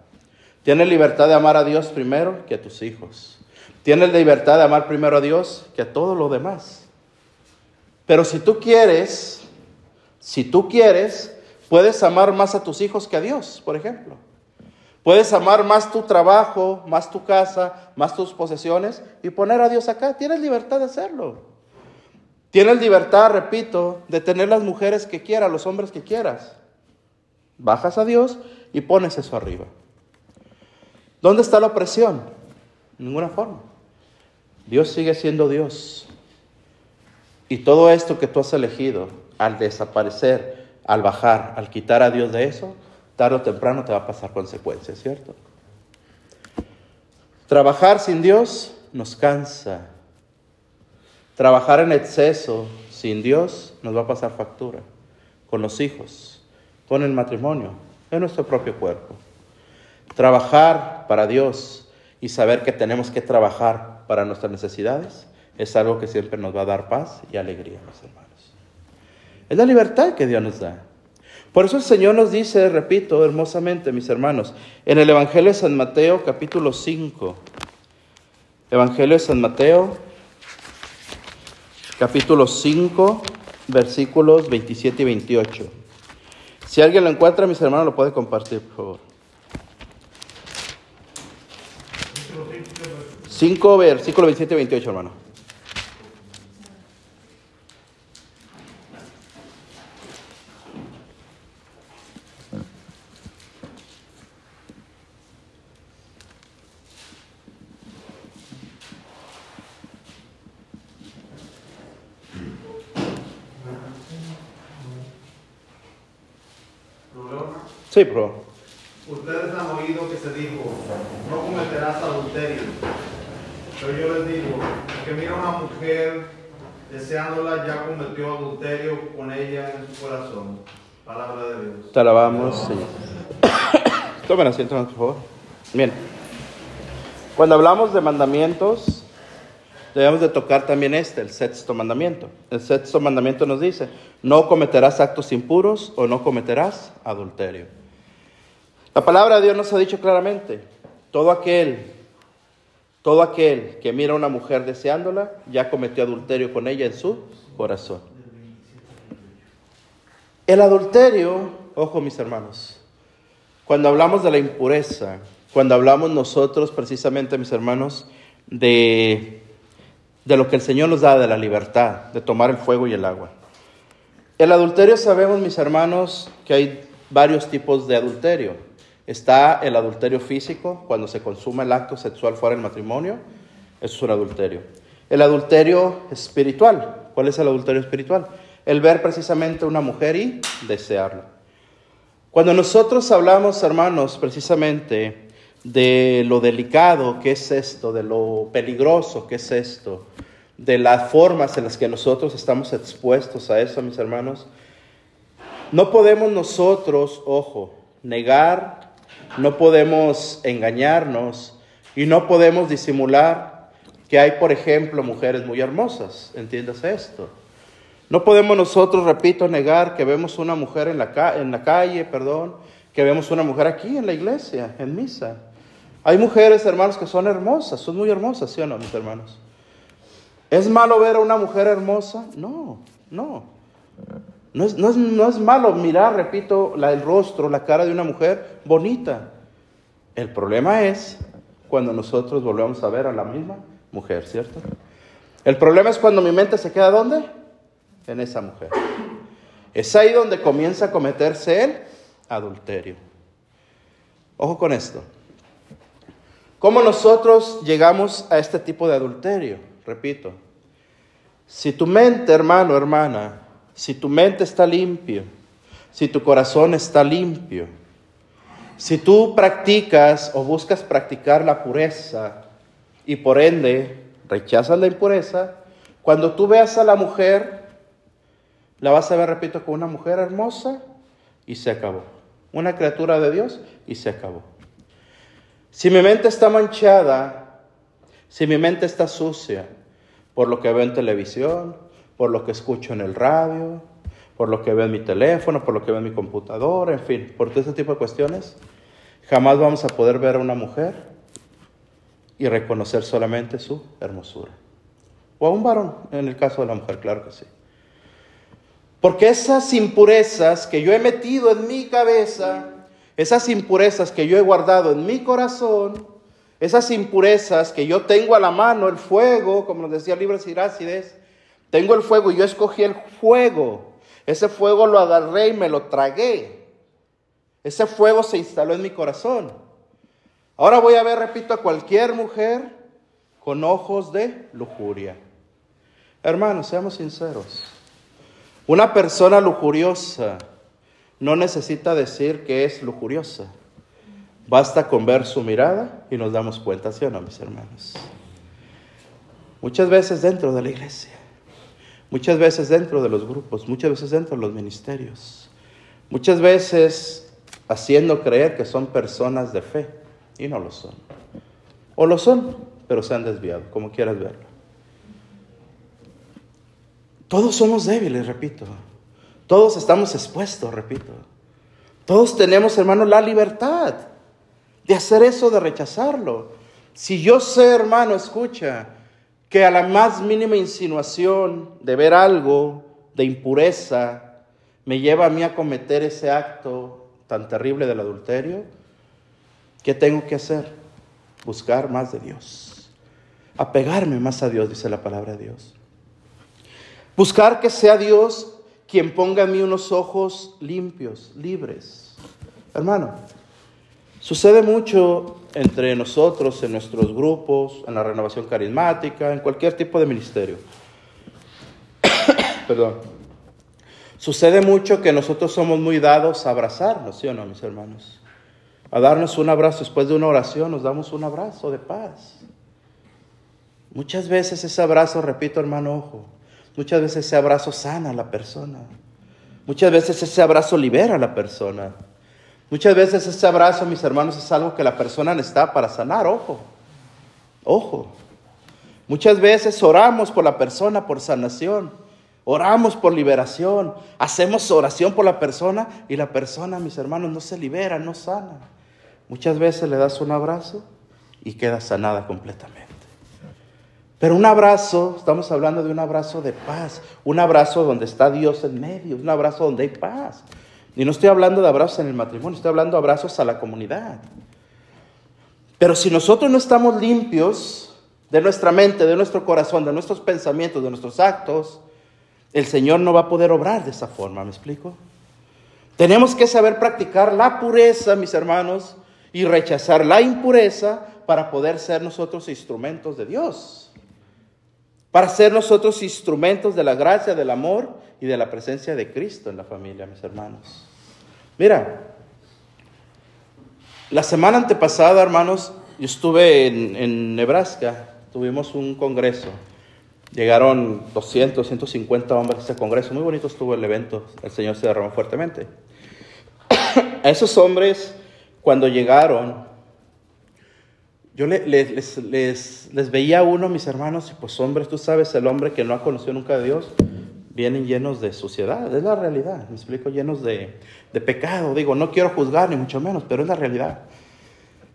Tienes libertad de amar a Dios primero que a tus hijos. Tienes libertad de amar primero a Dios que a todo lo demás. Pero si tú quieres, si tú quieres, puedes amar más a tus hijos que a Dios, por ejemplo. Puedes amar más tu trabajo, más tu casa, más tus posesiones y poner a Dios acá. Tienes libertad de hacerlo. Tienes libertad, repito, de tener las mujeres que quieras, los hombres que quieras. Bajas a Dios y pones eso arriba. ¿Dónde está la opresión? En ninguna forma. Dios sigue siendo Dios. Y todo esto que tú has elegido, al desaparecer, al bajar, al quitar a Dios de eso, tarde o temprano te va a pasar consecuencias, ¿cierto? Trabajar sin Dios nos cansa. Trabajar en exceso sin Dios nos va a pasar factura. Con los hijos, con el matrimonio, en nuestro propio cuerpo. Trabajar para Dios y saber que tenemos que trabajar para nuestras necesidades es algo que siempre nos va a dar paz y alegría, mis hermanos. Es la libertad que Dios nos da. Por eso el Señor nos dice, repito hermosamente, mis hermanos, en el Evangelio de San Mateo, capítulo 5. Evangelio de San Mateo, capítulo 5, versículos 27 y 28. Si alguien lo encuentra, mis hermanos, lo puede compartir, por favor. 5, versículo 27 y 28, hermano. Sí, bro. Ustedes han oído que se dijo, no cometerás adulterio. Pero yo les digo, que mira una mujer deseándola ya cometió adulterio con ella en su corazón. Palabra de Dios. Te alabamos, Señor. Tomen asiento, por favor. Bien. Cuando hablamos de mandamientos, debemos de tocar también este, el sexto mandamiento. El sexto mandamiento nos dice, no cometerás actos impuros o no cometerás adulterio. La palabra de Dios nos ha dicho claramente, todo aquel todo aquel que mira a una mujer deseándola ya cometió adulterio con ella en su corazón. El adulterio, ojo mis hermanos, cuando hablamos de la impureza, cuando hablamos nosotros precisamente, mis hermanos, de, de lo que el Señor nos da, de la libertad, de tomar el fuego y el agua. El adulterio sabemos, mis hermanos, que hay varios tipos de adulterio. Está el adulterio físico, cuando se consume el acto sexual fuera del matrimonio, eso es un adulterio. El adulterio espiritual, ¿cuál es el adulterio espiritual? El ver precisamente una mujer y desearla. Cuando nosotros hablamos, hermanos, precisamente de lo delicado que es esto, de lo peligroso que es esto, de las formas en las que nosotros estamos expuestos a eso, mis hermanos, no podemos nosotros, ojo, negar no podemos engañarnos y no podemos disimular que hay, por ejemplo, mujeres muy hermosas. Entiéndase esto. No podemos nosotros, repito, negar que vemos una mujer en la, calle, perdón, que vemos una mujer aquí en la iglesia, en misa. Hay mujeres, hermanos, que son hermosas, son muy hermosas, ¿sí o no, mis hermanos? ¿Es malo ver a una mujer hermosa? No, no. No es, no es, malo mirar, repito, la, el rostro, la cara de una mujer bonita. El problema es cuando nosotros volvemos a ver a la misma mujer, ¿cierto? El problema es cuando mi mente se queda ¿dónde? En esa mujer. Es ahí donde comienza a cometerse el adulterio. Ojo con esto. ¿Cómo nosotros llegamos a este tipo de adulterio? Repito, si tu mente, hermano, hermana, si tu mente está limpio, si tu corazón está limpio, si tú practicas o buscas practicar la pureza y por ende rechazas la impureza, cuando tú veas a la mujer, la vas a ver, repito, como una mujer hermosa y se acabó. Una criatura de Dios y se acabó. Si mi mente está manchada, si mi mente está sucia por lo que veo en televisión, por lo que escucho en el radio, por lo que veo en mi teléfono, por lo que veo en mi computadora, en fin, por todo ese tipo de cuestiones, jamás vamos a poder ver a una mujer y reconocer solamente su hermosura. O a un varón, en el caso de la mujer, claro que sí. Porque esas impurezas que yo he metido en mi cabeza, esas impurezas que yo he guardado en mi corazón, esas impurezas que yo tengo a la mano, el fuego, como nos decía Libres Irácides, tengo el fuego y yo escogí el fuego. Ese fuego lo agarré y me lo tragué. Ese fuego se instaló en mi corazón. Ahora voy a ver, repito, a cualquier mujer con ojos de lujuria. Hermanos, seamos sinceros. Una persona lujuriosa no necesita decir que es lujuriosa. Basta con ver su mirada y nos damos cuenta, ¿sí o no, mis hermanos? Muchas veces dentro de la iglesia muchas veces dentro de los grupos, muchas veces dentro de los ministerios, muchas veces haciendo creer que son personas de fe y no lo son. O lo son, pero se han desviado, como quieras verlo. Todos somos débiles, repito. Todos estamos expuestos, repito. Todos tenemos, hermano, la libertad de hacer eso, de rechazarlo. Si yo sé, hermano, escucha, que a la más mínima insinuación de ver algo de impureza me lleva a mí a cometer ese acto tan terrible del adulterio, ¿qué tengo que hacer? Buscar más de Dios. Apegarme más a Dios, dice la palabra de Dios. Buscar que sea Dios quien ponga en mí unos ojos limpios, libres. Hermano, Sucede mucho entre nosotros, en nuestros grupos, en la renovación carismática, en cualquier tipo de ministerio. Perdón. Sucede mucho que nosotros somos muy dados a abrazarnos, ¿sí o no, mis hermanos? A darnos un abrazo después de una oración, nos damos un abrazo de paz. Muchas veces ese abrazo, repito hermano, ojo, muchas veces ese abrazo sana a la persona. Muchas veces ese abrazo libera a la persona. Muchas veces ese abrazo, mis hermanos, es algo que la persona necesita para sanar, ojo, ojo. Muchas veces oramos por la persona por sanación, oramos por liberación, hacemos oración por la persona y la persona, mis hermanos, no se libera, no sana. Muchas veces le das un abrazo y queda sanada completamente. Pero un abrazo, estamos hablando de un abrazo de paz, un abrazo donde está Dios en medio, un abrazo donde hay paz, y no estoy hablando de abrazos en el matrimonio, estoy hablando de abrazos a la comunidad. Pero si nosotros no estamos limpios de nuestra mente, de nuestro corazón, de nuestros pensamientos, de nuestros actos, el Señor no va a poder obrar de esa forma, ¿me explico? Tenemos que saber practicar la pureza, mis hermanos, y rechazar la impureza para poder ser nosotros instrumentos de Dios. Para ser nosotros instrumentos de la gracia, del amor y de la presencia de Cristo en la familia, mis hermanos. Mira, la semana antepasada, hermanos, yo estuve en, Nebraska, tuvimos un congreso. Llegaron 200, 150 hombres a ese congreso. Muy bonito estuvo el evento. El Señor se derramó fuertemente. a esos hombres, cuando llegaron, yo les, les, les, veía a uno, mis hermanos, y pues hombres, tú sabes, el hombre que no ha conocido nunca a Dios, vienen llenos de suciedad, es la realidad, me explico, llenos de, de pecado. Digo, no quiero juzgar ni mucho menos, pero es la realidad.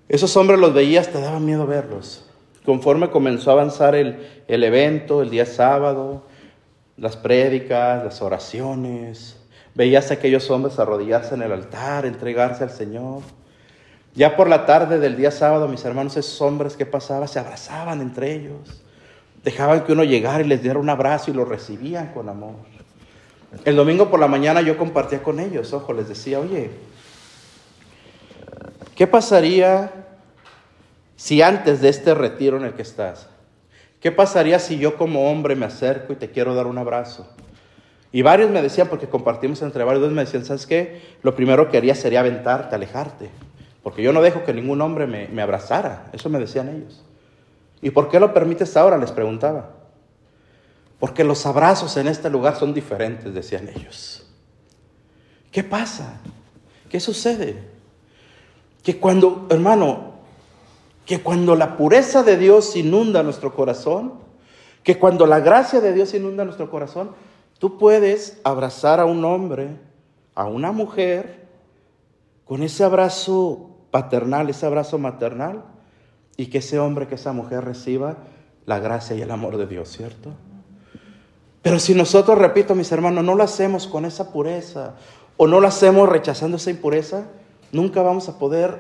Esos hombres los veías, te daba miedo verlos. Conforme comenzó a avanzar el, el evento, el día sábado, las prédicas, las oraciones, veías a aquellos hombres arrodillarse en el altar, entregarse al Señor. Ya por la tarde del día sábado, mis hermanos, esos hombres que pasaban se abrazaban entre ellos. Dejaban que uno llegara y les diera un abrazo y lo recibían con amor. El domingo por la mañana yo compartía con ellos, ojo, les decía, oye, ¿qué pasaría si antes de este retiro en el que estás, qué pasaría si yo como hombre me acerco y te quiero dar un abrazo? Y varios me decían, porque compartimos entre varios, me decían, ¿sabes qué? Lo primero que haría sería aventarte, alejarte, porque yo no dejo que ningún hombre me, me abrazara, eso me decían ellos. ¿Y por qué lo permites ahora? Les preguntaba. Porque los abrazos en este lugar son diferentes, decían ellos. ¿Qué pasa? ¿Qué sucede? Que cuando, hermano, que cuando la pureza de Dios inunda nuestro corazón, que cuando la gracia de Dios inunda nuestro corazón, tú puedes abrazar a un hombre, a una mujer, con ese abrazo paternal, ese abrazo maternal, y que ese hombre, que esa mujer reciba la gracia y el amor de Dios, ¿cierto? Pero si nosotros, repito, mis hermanos, no lo hacemos con esa pureza o no lo hacemos rechazando esa impureza, nunca vamos a poder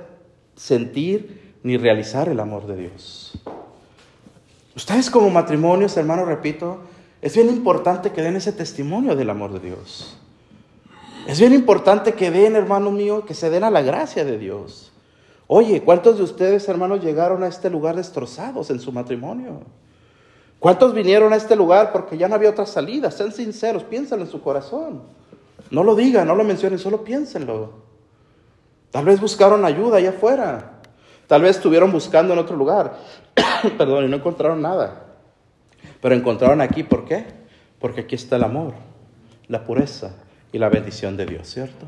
sentir ni realizar el amor de Dios. Ustedes como matrimonios, hermanos, repito, es bien importante que den ese testimonio del amor de Dios. Es bien importante que den, hermano mío, que se den a la gracia de Dios. Oye, ¿cuántos de ustedes, hermanos, llegaron a este lugar destrozados en su matrimonio? ¿Cuántos vinieron a este lugar porque ya no había otra salida? Sean sinceros, piénsenlo en su corazón. No lo digan, no lo mencionen, solo piénsenlo. Tal vez buscaron ayuda allá afuera. Tal vez estuvieron buscando en otro lugar. Perdón, y no encontraron nada. Pero encontraron aquí, ¿por qué? Porque aquí está el amor, la pureza y la bendición de Dios, ¿cierto?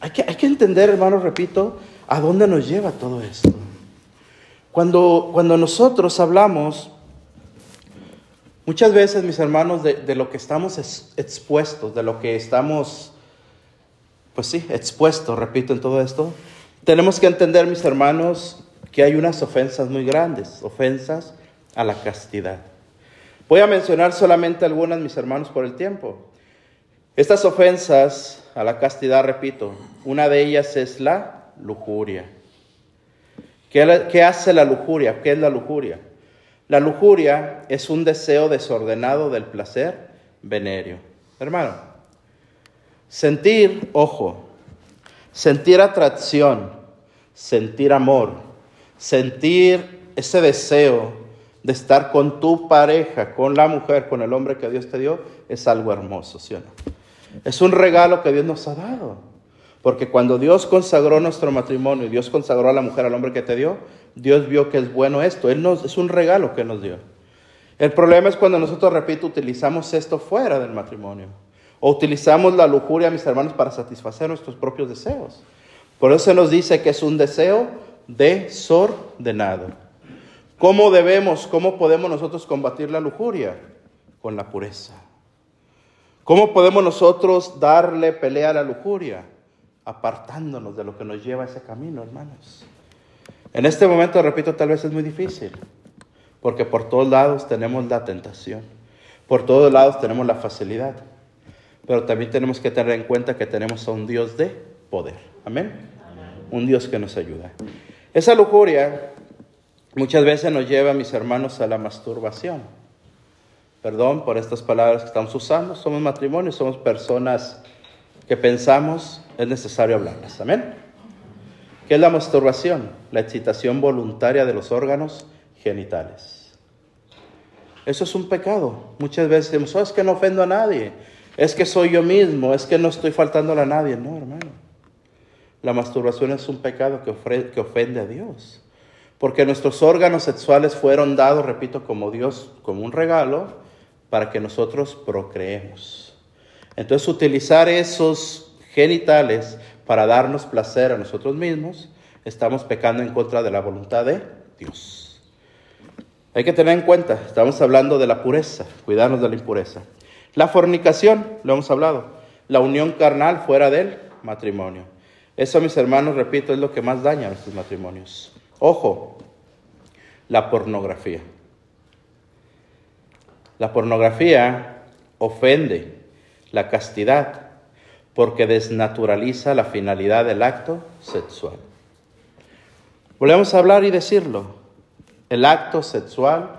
Hay que, entender, hermanos, repito, a dónde nos lleva todo esto. Cuando, cuando nosotros hablamos, muchas veces, mis hermanos, de, de lo que estamos expuestos, de lo que estamos, pues sí, expuestos, repito, en todo esto, tenemos que entender, mis hermanos, que hay unas ofensas muy grandes, ofensas a la castidad. Voy a mencionar solamente algunas, mis hermanos, por el tiempo. Estas ofensas a la castidad, repito, una de ellas es la lujuria. ¿Qué, hace la lujuria? ¿Qué es la lujuria? La lujuria es un deseo desordenado del placer venéreo. Hermano, sentir, ojo, sentir atracción, sentir amor, sentir ese deseo de estar con tu pareja, con la mujer, con el hombre que Dios te dio, es algo hermoso, ¿sí o no? Es un regalo que Dios nos ha dado. Porque cuando Dios consagró nuestro matrimonio y Dios consagró a la mujer al hombre que te dio, Dios vio que es bueno esto. Él nos, es un regalo que nos dio. El problema es cuando nosotros, repito, utilizamos esto fuera del matrimonio. O utilizamos la lujuria, mis hermanos, para satisfacer nuestros propios deseos. Por eso se nos dice que es un deseo desordenado. ¿Cómo debemos, cómo podemos nosotros combatir la lujuria? Con la pureza. ¿Cómo podemos nosotros darle pelea a la lujuria? Apartándonos de lo que nos lleva a ese camino, hermanos. En este momento, repito, tal vez es muy difícil, porque por todos lados tenemos la tentación, por todos lados tenemos la facilidad, pero también tenemos que tener en cuenta que tenemos a un Dios de poder. Amén. Un Dios que nos ayuda. Esa lujuria muchas veces nos lleva, mis hermanos, a la masturbación. Perdón por estas palabras que estamos usando. Somos matrimonios, somos personas que pensamos, es necesario hablarlas. Amén. ¿Qué es la masturbación? La excitación voluntaria de los órganos genitales. Eso es un pecado. Muchas veces decimos, oh, es que no ofendo a nadie, es que soy yo mismo, es que no estoy faltando a nadie. No, hermano. La masturbación es un pecado que, que ofende a Dios. Porque nuestros órganos sexuales fueron dados, repito, como Dios, como un regalo, para que nosotros procreemos. Entonces utilizar esos genitales para darnos placer a nosotros mismos, estamos pecando en contra de la voluntad de Dios. Hay que tener en cuenta, estamos hablando de la pureza, cuidarnos de la impureza. La fornicación, lo hemos hablado, la unión carnal fuera del matrimonio. Eso, mis hermanos, repito, es lo que más daña a nuestros matrimonios. Ojo, la pornografía. La pornografía ofende la castidad porque desnaturaliza la finalidad del acto sexual. Volvemos a hablar y decirlo. El acto sexual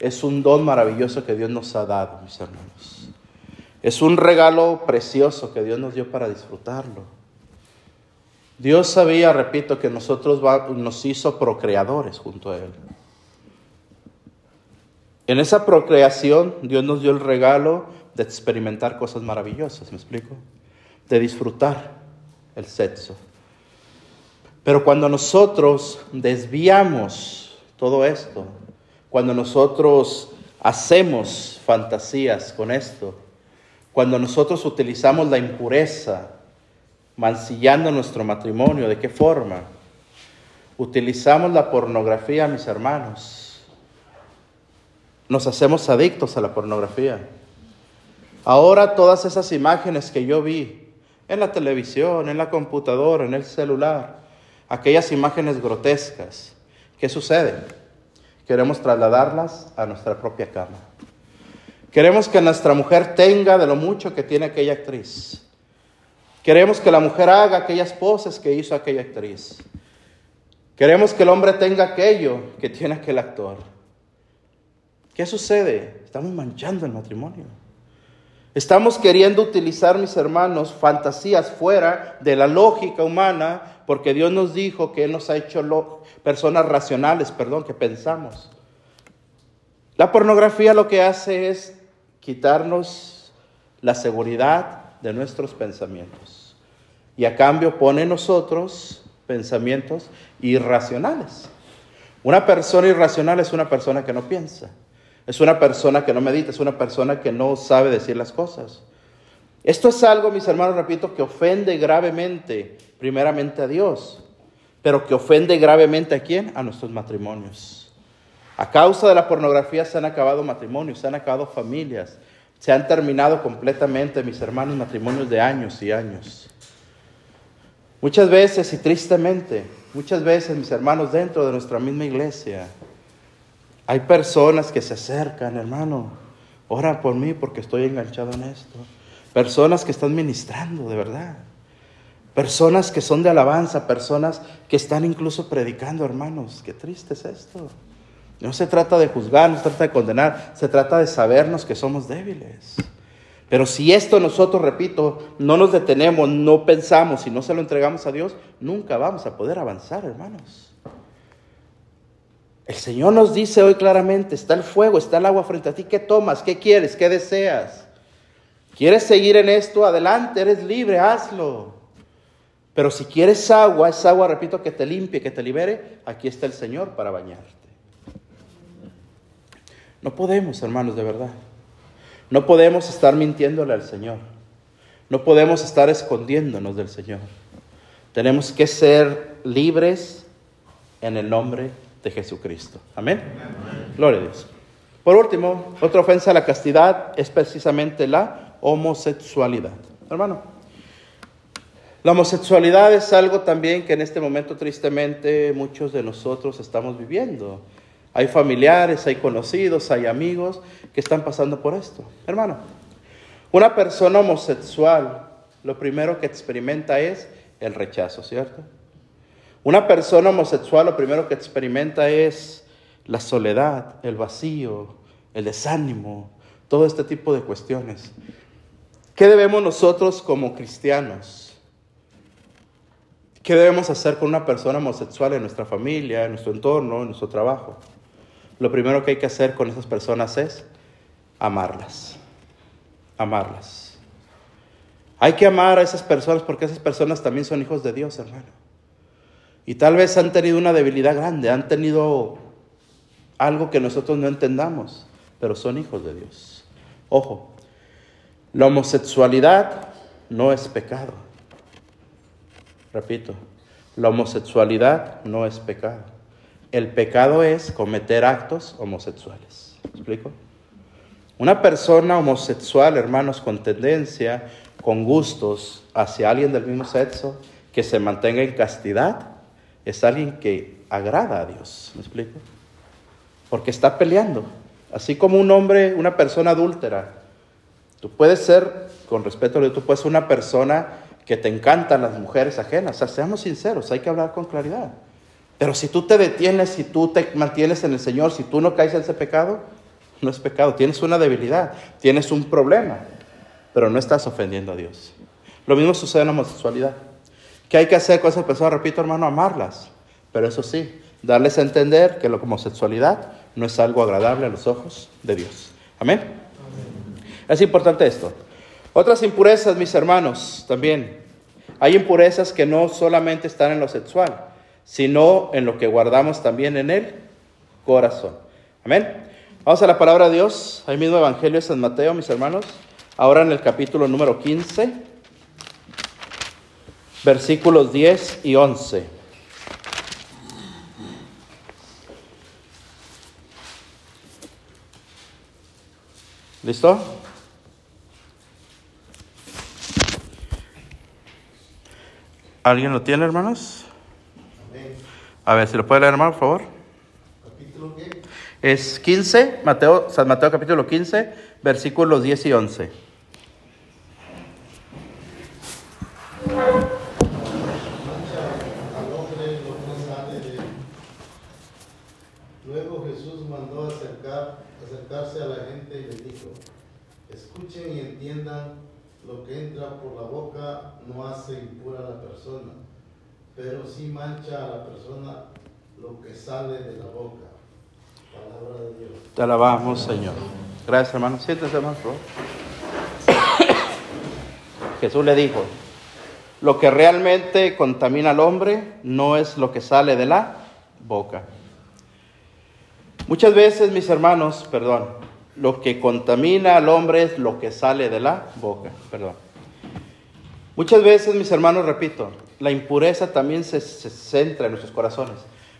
es un don maravilloso que Dios nos ha dado, mis hermanos. Es un regalo precioso que Dios nos dio para disfrutarlo. Dios sabía, repito, que nosotros nos hizo procreadores junto a Él. En esa procreación Dios nos dio el regalo de experimentar cosas maravillosas, ¿me explico? De disfrutar el sexo. Pero cuando nosotros desviamos todo esto, cuando nosotros hacemos fantasías con esto, cuando nosotros utilizamos la impureza, mancillando nuestro matrimonio, ¿de qué forma? Utilizamos la pornografía, mis hermanos. Nos hacemos adictos a la pornografía. Ahora todas esas imágenes que yo vi en la televisión, en la computadora, en el celular, aquellas imágenes grotescas, ¿Qué sucede? Queremos trasladarlas a nuestra propia cama. Queremos que nuestra mujer tenga de lo mucho que tiene aquella actriz. Queremos que la mujer haga aquellas poses que hizo aquella actriz. Queremos que el hombre tenga aquello que tiene aquel actor. ¿Qué sucede? Estamos manchando el matrimonio. Estamos queriendo utilizar, mis hermanos, fantasías fuera de la lógica humana, porque Dios nos dijo que Él nos ha hecho personas racionales, perdón, que pensamos. La pornografía lo que hace es quitarnos la seguridad de nuestros pensamientos. Y a cambio pone en nosotros pensamientos irracionales. Una persona irracional es una persona que no piensa. Es una persona que no medita, es una persona que no sabe decir las cosas. Esto es algo, mis hermanos, repito, que ofende gravemente, primeramente a Dios, pero que ofende gravemente a quién? A nuestros matrimonios. A causa de la pornografía se han acabado matrimonios, se han acabado familias, se han terminado completamente, mis hermanos, matrimonios de años y años. Muchas veces y tristemente, muchas veces, mis hermanos, dentro de nuestra misma iglesia, hay personas que se acercan, hermano, ora por mí porque estoy enganchado en esto. Personas que están ministrando, de verdad. Personas que son de alabanza, personas que están incluso predicando, hermanos. Qué triste es esto. No se trata de juzgar, no se trata de condenar, se trata de sabernos que somos débiles. Pero si esto nosotros, repito, no nos detenemos, no pensamos y no se lo entregamos a Dios, nunca vamos a poder avanzar, hermanos. El Señor nos dice hoy claramente, está el fuego, está el agua frente a ti, ¿qué tomas? ¿Qué quieres? ¿Qué deseas? ¿Quieres seguir en esto? Adelante, eres libre, hazlo. Pero si quieres agua, es agua, repito, que te limpie, que te libere, aquí está el Señor para bañarte. No podemos, hermanos, de verdad. No podemos estar mintiéndole al Señor. No podemos estar escondiéndonos del Señor. Tenemos que ser libres en el nombre de de Jesucristo. Amén. Gloria a Dios. Por último, otra ofensa a la castidad es precisamente la homosexualidad. Hermano, la homosexualidad es algo también que en este momento tristemente muchos de nosotros estamos viviendo. Hay familiares, hay conocidos, hay amigos que están pasando por esto. Hermano, una persona homosexual lo primero que experimenta es el rechazo, ¿cierto? Una persona homosexual lo primero que experimenta es la soledad, el vacío, el desánimo, todo este tipo de cuestiones. ¿Qué debemos nosotros como cristianos? ¿Qué debemos hacer con una persona homosexual en nuestra familia, en nuestro entorno, en nuestro trabajo? Lo primero que hay que hacer con esas personas es amarlas. Amarlas. Hay que amar a esas personas porque esas personas también son hijos de Dios, hermano. Y tal vez han tenido una debilidad grande, han tenido algo que nosotros no entendamos, pero son hijos de Dios. Ojo, la homosexualidad no es pecado. Repito, la homosexualidad no es pecado. el pecado es cometer actos homosexuales. ¿Me explico? Una persona homosexual, hermanos, con tendencia, con gustos hacia alguien del mismo sexo, que se mantenga en castidad, es alguien que agrada a Dios. ¿Me explico? Porque está peleando. Así como un hombre, una persona adúltera, tú puedes ser, con respeto a Dios, tú puedes ser una persona que te encantan las mujeres ajenas. O sea, seamos sinceros, hay que hablar con claridad. Pero si tú te detienes, si tú te mantienes en el Señor, si tú no caes en ese pecado, no es pecado, tienes una debilidad, tienes un problema, pero no estás ofendiendo a Dios. Lo mismo sucede en la homosexualidad. ¿Qué hay que hacer con esas personas? Repito, hermano, amarlas. Pero eso sí, darles a entender que la homosexualidad no es algo agradable a los ojos de Dios. Amén. Es importante esto. Otras impurezas, mis hermanos, también. Hay impurezas que no solamente están en lo sexual, sino en lo que guardamos también en el corazón. Amén. Vamos a la palabra de Dios, ahí mismo Evangelio de San Mateo, mis hermanos, ahora en el capítulo número 15, versículos 10 y 11. ¿Listo? ¿Alguien lo tiene, hermanos? A ver, si lo puede leer, hermano, por favor. Es 15, Mateo, San Mateo capítulo 15, versículos 10 y 11. Luego Jesús mandó acercar, acercarse a la gente y les dijo, escuchen y entiendan, lo que entra por la boca no hace impura a la persona, pero sí mancha a la persona lo que de la boca. Palabra de Dios. Te alabamos, Señor. Gracias, hermano. Siéntese, hermano. Jesús le dijo, lo que realmente contamina al hombre no es lo que sale de la boca. Muchas veces, mis hermanos, perdón, lo que contamina al hombre es lo que sale de la boca, perdón. Muchas veces, mis hermanos, repito, la impureza también se, se centra en nuestros corazones.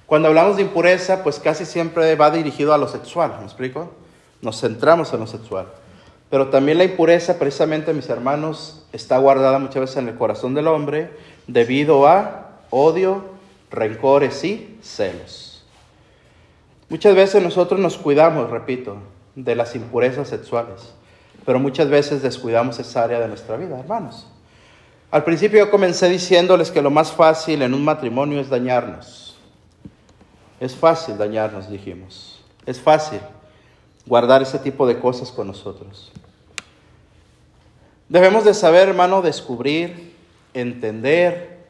Cuando hablamos de impureza, pues casi siempre va dirigido a lo sexual, ¿me explico? Nos centramos en lo sexual. Pero también la impureza, precisamente, mis hermanos, está guardada muchas veces en el corazón del hombre debido a odio, rencores y celos. Muchas veces nosotros nos cuidamos, repito, de las impurezas sexuales, pero muchas veces descuidamos esa área de nuestra vida, hermanos. Al principio yo comencé diciéndoles que lo más fácil en un matrimonio es dañarnos. Es fácil dañarnos, dijimos. Es fácil guardar ese tipo de cosas con nosotros. Debemos de saber, hermano, descubrir, entender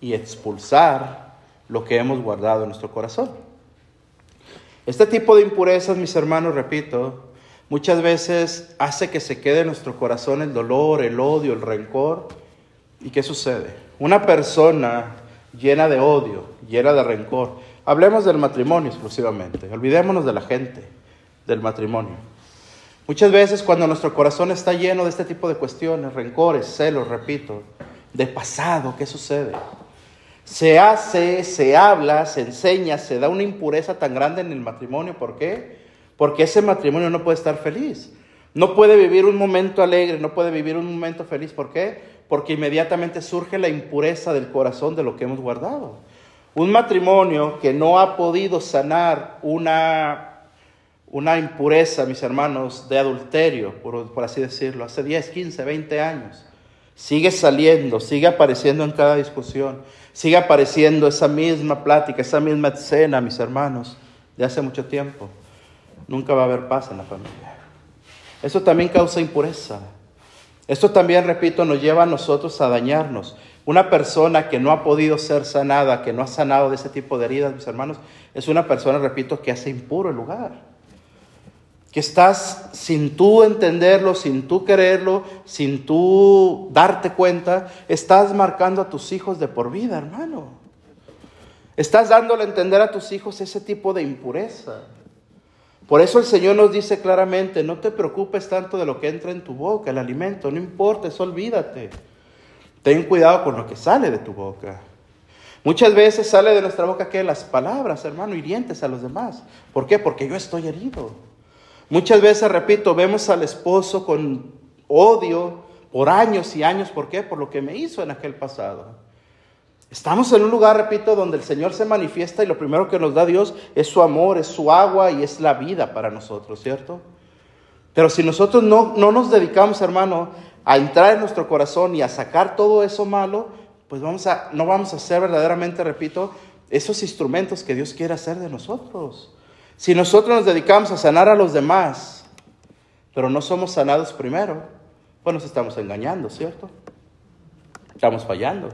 y expulsar lo que hemos guardado en nuestro corazón. Este tipo de impurezas, mis hermanos, repito, muchas veces hace que se quede en nuestro corazón el dolor, el odio, el rencor. ¿Y qué sucede? Una persona llena de odio, llena de rencor. Hablemos del matrimonio exclusivamente, olvidémonos de la gente, del matrimonio. Muchas veces cuando nuestro corazón está lleno de este tipo de cuestiones, rencores, celos, repito, de pasado, ¿qué sucede? Se hace, se habla, se enseña, se da una impureza tan grande en el matrimonio. ¿Por qué? Porque ese matrimonio no puede estar feliz. No puede vivir un momento alegre, no puede vivir un momento feliz. ¿Por qué? Porque inmediatamente surge la impureza del corazón de lo que hemos guardado. Un matrimonio que no ha podido sanar una, una impureza, mis hermanos, de adulterio, por, por así decirlo, hace 10, 15, 20 años, sigue saliendo, sigue apareciendo en cada discusión, sigue apareciendo esa misma plática, esa misma escena, mis hermanos, de hace mucho tiempo. Nunca va a haber paz en la familia. Eso también causa impureza. Esto también, repito, nos lleva a nosotros a dañarnos. Una persona que no ha podido ser sanada, que no ha sanado de ese tipo de heridas, mis hermanos, es una persona, repito, que hace impuro el lugar. Que estás sin tú entenderlo, sin tú quererlo, sin tú darte cuenta, estás marcando a tus hijos de por vida, hermano. Estás dándole a entender a tus hijos ese tipo de impureza. Por eso el Señor nos dice claramente, no te preocupes tanto de lo que entra en tu boca, el alimento, no importa, olvídate. Ten cuidado con lo que sale de tu boca. Muchas veces sale de nuestra boca que las palabras, hermano, hirientes a los demás. ¿Por qué? Porque yo estoy herido. Muchas veces, repito, vemos al esposo con odio por años y años. ¿Por qué? Por lo que me hizo en aquel pasado. Estamos en un lugar, repito, donde el Señor se manifiesta y lo primero que nos da Dios es su amor, es su agua y es la vida para nosotros, ¿cierto? Pero si nosotros no, no nos dedicamos, hermano, a entrar en nuestro corazón y a sacar todo eso malo, pues vamos a, no vamos a ser verdaderamente, repito, esos instrumentos que Dios quiere hacer de nosotros. Si nosotros nos dedicamos a sanar a los demás, pero no somos sanados primero, pues nos estamos engañando, ¿cierto? Estamos fallando.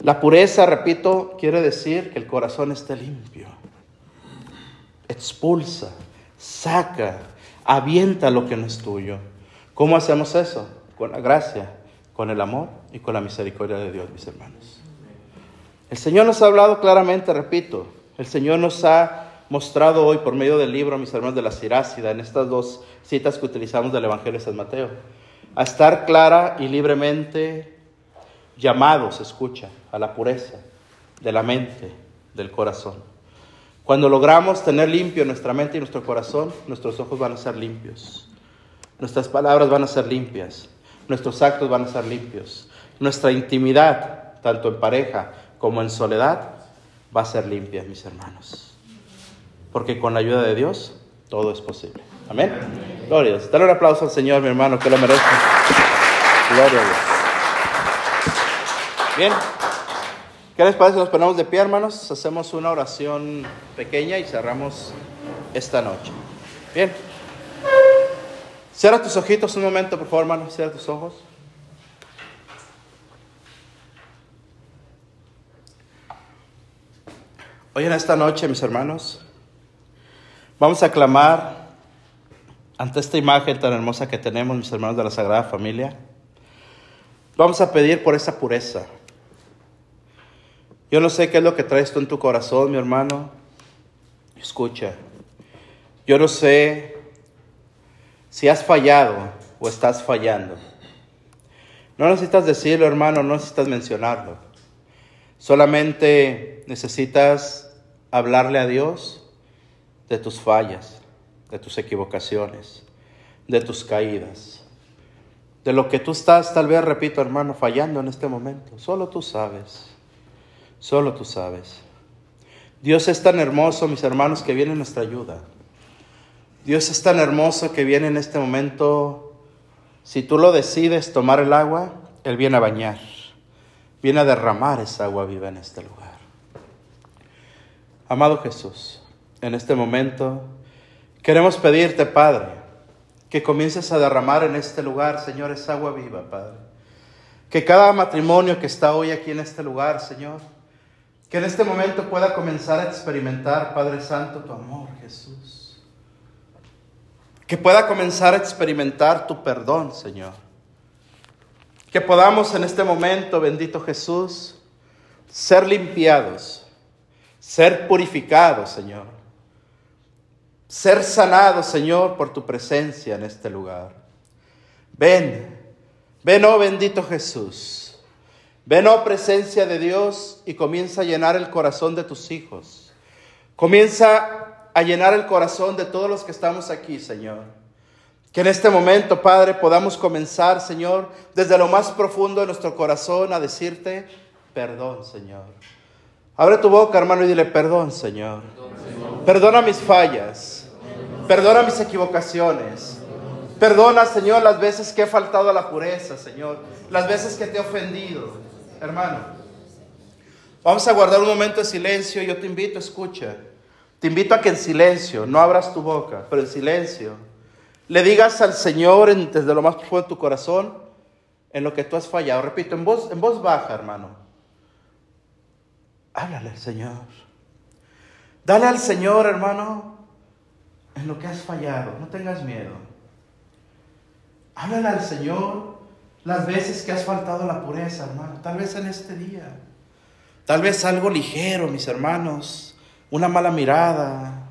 La pureza, repito, quiere decir que el corazón esté limpio. Expulsa, saca, avienta lo que no es tuyo. ¿Cómo hacemos eso? Con la gracia, con el amor y con la misericordia de Dios, mis hermanos. El Señor nos ha hablado claramente, repito, el Señor nos ha mostrado hoy por medio del libro, mis hermanos, de la Sirácida, en estas dos citas que utilizamos del Evangelio de San Mateo, a estar clara y libremente llamados, escucha, a la pureza de la mente, del corazón. Cuando logramos tener limpio nuestra mente y nuestro corazón, nuestros ojos van a ser limpios, nuestras palabras van a ser limpias, nuestros actos van a ser limpios, nuestra intimidad, tanto en pareja como en soledad, va a ser limpia, mis hermanos. Porque con la ayuda de Dios todo es posible. Amén. Gloria a Dios. Dale un aplauso al Señor, mi hermano, que lo merece. Gloria a Dios. Bien. ¿Qué les parece? Nos ponemos de pie, hermanos. Hacemos una oración pequeña y cerramos esta noche. Bien. Cierra tus ojitos un momento, por favor, hermano. Cierra tus ojos. Hoy en esta noche, mis hermanos, vamos a clamar ante esta imagen tan hermosa que tenemos, mis hermanos de la Sagrada Familia. Vamos a pedir por esa pureza yo no sé qué es lo que traes tú en tu corazón, mi hermano. Escucha. Yo no sé si has fallado o estás fallando. No necesitas decirlo, hermano, no necesitas mencionarlo. Solamente necesitas hablarle a Dios de tus fallas, de tus equivocaciones, de tus caídas, de lo que tú estás, tal vez, repito, hermano, fallando en este momento. Solo tú sabes. Solo tú sabes. Dios es tan hermoso, mis hermanos, que viene nuestra ayuda. Dios es tan hermoso que viene en este momento, si tú lo decides tomar el agua, Él viene a bañar, viene a derramar esa agua viva en este lugar. Amado Jesús, en este momento queremos pedirte, Padre, que comiences a derramar en este lugar, Señor, esa agua viva, Padre. Que cada matrimonio que está hoy aquí en este lugar, Señor, que en este momento pueda comenzar a experimentar, Padre Santo, tu amor, Jesús. Que pueda comenzar a experimentar tu perdón, Señor. Que podamos en este momento, bendito Jesús, ser limpiados, ser purificados, Señor. Ser sanados, Señor, por tu presencia en este lugar. Ven, ven, oh bendito Jesús. Ven, oh presencia de Dios, y comienza a llenar el corazón de tus hijos. Comienza a llenar el corazón de todos los que estamos aquí, Señor. Que en este momento, Padre, podamos comenzar, Señor, desde lo más profundo de nuestro corazón a decirte, perdón, Señor. Abre tu boca, hermano, y dile, perdón, Señor. Perdona mis fallas. Perdona mis equivocaciones. Perdona, Señor, las veces que he faltado a la pureza, Señor. Las veces que te he ofendido hermano. Vamos a guardar un momento de silencio. Yo te invito, escucha. Te invito a que en silencio, no abras tu boca, pero en silencio, le digas al Señor desde lo más profundo de tu corazón en lo que tú has fallado. Repito, en voz, en voz baja, hermano. Háblale al Señor. Dale al Señor, hermano, en lo que has fallado. No tengas miedo. Háblale al Señor las veces que has faltado la pureza, hermano, tal vez en este día, tal vez algo ligero, mis hermanos, una mala mirada,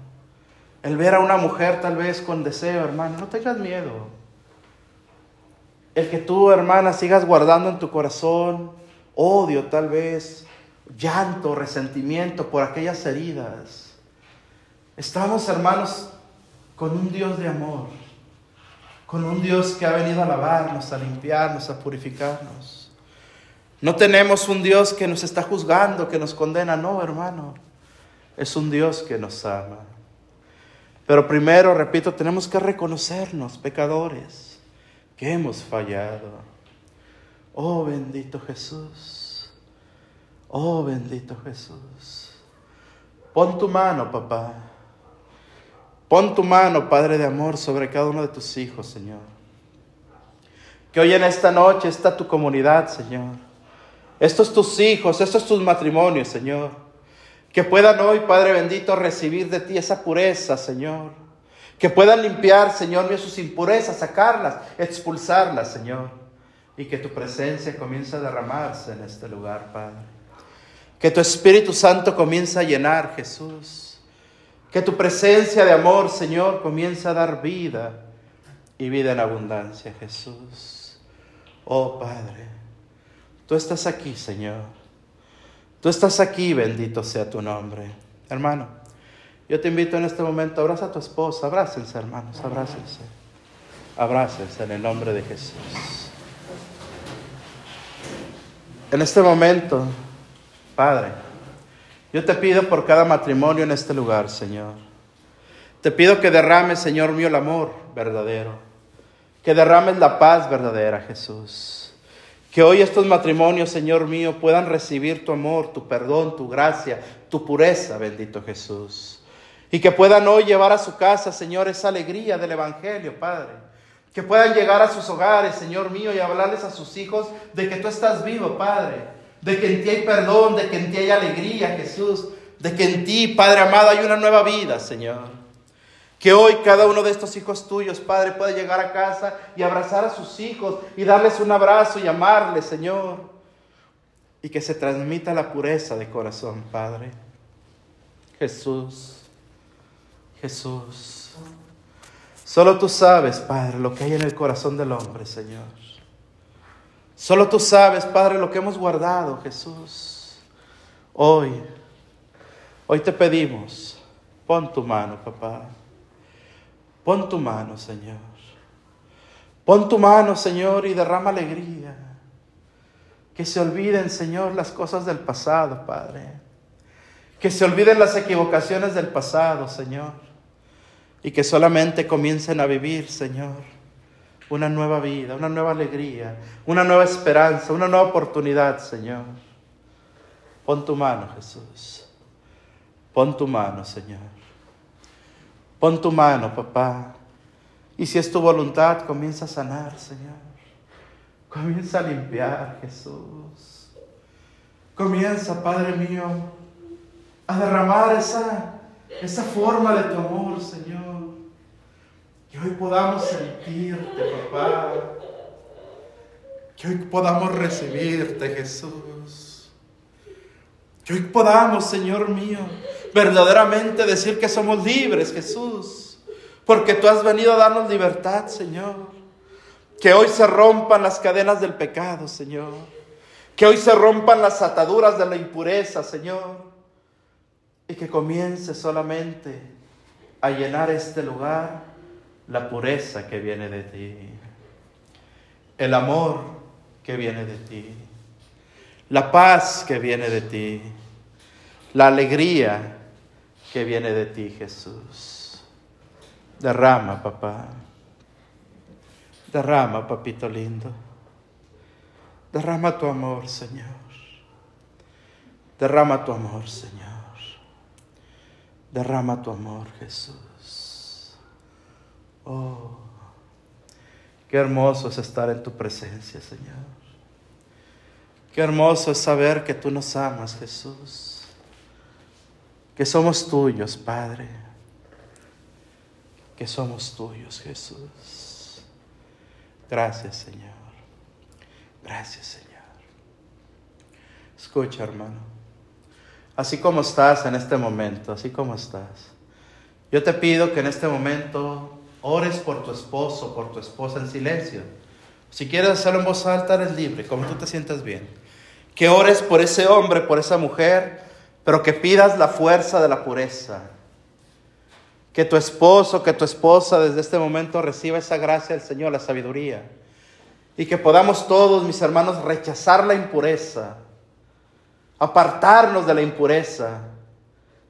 el ver a una mujer tal vez con deseo, hermano, no tengas miedo. El que tú, hermana, sigas guardando en tu corazón odio tal vez, llanto, resentimiento por aquellas heridas. Estamos, hermanos, con un Dios de amor, con un Dios que ha venido a lavarnos, a limpiarnos, a purificarnos. No tenemos un Dios que nos está juzgando, que nos condena, no, hermano. Es un Dios que nos ama. Pero primero, repito, tenemos que reconocernos pecadores, que hemos fallado. Oh bendito Jesús, oh bendito Jesús. Pon tu mano, papá. Pon tu mano, Padre de amor, sobre cada uno de tus hijos, Señor. Que hoy en esta noche está tu comunidad, Señor. Estos tus hijos, estos tus matrimonios, Señor. Que puedan hoy, Padre bendito, recibir de ti esa pureza, Señor. Que puedan limpiar, Señor mío, sus impurezas, sacarlas, expulsarlas, Señor. Y que tu presencia comience a derramarse en este lugar, Padre. Que tu Espíritu Santo comience a llenar, Jesús. Que tu presencia de amor, Señor, comience a dar vida y vida en abundancia, Jesús. Oh Padre, tú estás aquí, Señor. Tú estás aquí, bendito sea tu nombre. Hermano, yo te invito en este momento, abraza a tu esposa, abrácense, hermanos, abrácense. Abrácense en el nombre de Jesús. En este momento, Padre, yo te pido por cada matrimonio en este lugar, Señor. Te pido que derrames, Señor mío, el amor verdadero. Que derrames la paz verdadera, Jesús. Que hoy estos matrimonios, Señor mío, puedan recibir tu amor, tu perdón, tu gracia, tu pureza, bendito Jesús. Y que puedan hoy llevar a su casa, Señor, esa alegría del Evangelio, Padre. Que puedan llegar a sus hogares, Señor mío, y hablarles a sus hijos de que tú estás vivo, Padre. De que en ti hay perdón, de que en ti hay alegría, Jesús. De que en ti, Padre amado, hay una nueva vida, Señor. Que hoy cada uno de estos hijos tuyos, Padre, pueda llegar a casa y abrazar a sus hijos y darles un abrazo y amarles, Señor. Y que se transmita la pureza de corazón, Padre. Jesús, Jesús. Solo tú sabes, Padre, lo que hay en el corazón del hombre, Señor. Solo tú sabes, Padre, lo que hemos guardado, Jesús. Hoy, hoy te pedimos, pon tu mano, papá. Pon tu mano, Señor. Pon tu mano, Señor, y derrama alegría. Que se olviden, Señor, las cosas del pasado, Padre. Que se olviden las equivocaciones del pasado, Señor. Y que solamente comiencen a vivir, Señor, una nueva vida, una nueva alegría, una nueva esperanza, una nueva oportunidad, Señor. Pon tu mano, Jesús. Pon tu mano, Señor. Pon tu mano, papá. Y si es tu voluntad, comienza a sanar, Señor. Comienza a limpiar, Jesús. Comienza, Padre mío, a derramar esa, esa forma de tu amor, Señor. Hoy podamos sentirte, papá. Que hoy podamos recibirte, Jesús. Que hoy podamos, Señor mío, verdaderamente decir que somos libres, Jesús, porque tú has venido a darnos libertad, Señor. Que hoy se rompan las cadenas del pecado, Señor. Que hoy se rompan las ataduras de la impureza, Señor. Y que comience solamente a llenar este lugar la pureza que viene de ti. El amor que viene de ti. La paz que viene de ti. La alegría que viene de ti, Jesús. Derrama, papá. Derrama, papito lindo. Derrama tu amor, Señor. Derrama tu amor, Señor. Derrama tu amor, Jesús. Oh, qué hermoso es estar en tu presencia, Señor. Qué hermoso es saber que tú nos amas, Jesús que somos tuyos, Padre, que somos tuyos, Jesús. Gracias, Señor. Gracias, Señor. Escucha, hermano. Así como estás en este momento, así como estás, yo te pido que en este momento ores por tu esposo, por tu esposa en silencio. Si quieres hacerlo en voz alta, eres libre, como tú te sientas bien. Que ores por ese hombre, por esa mujer, pero que pidas la fuerza de la pureza. Que tu esposo, que tu esposa desde este momento reciba esa gracia del Señor, la sabiduría. Y que podamos todos, mis hermanos, rechazar la impureza, apartarnos de la impureza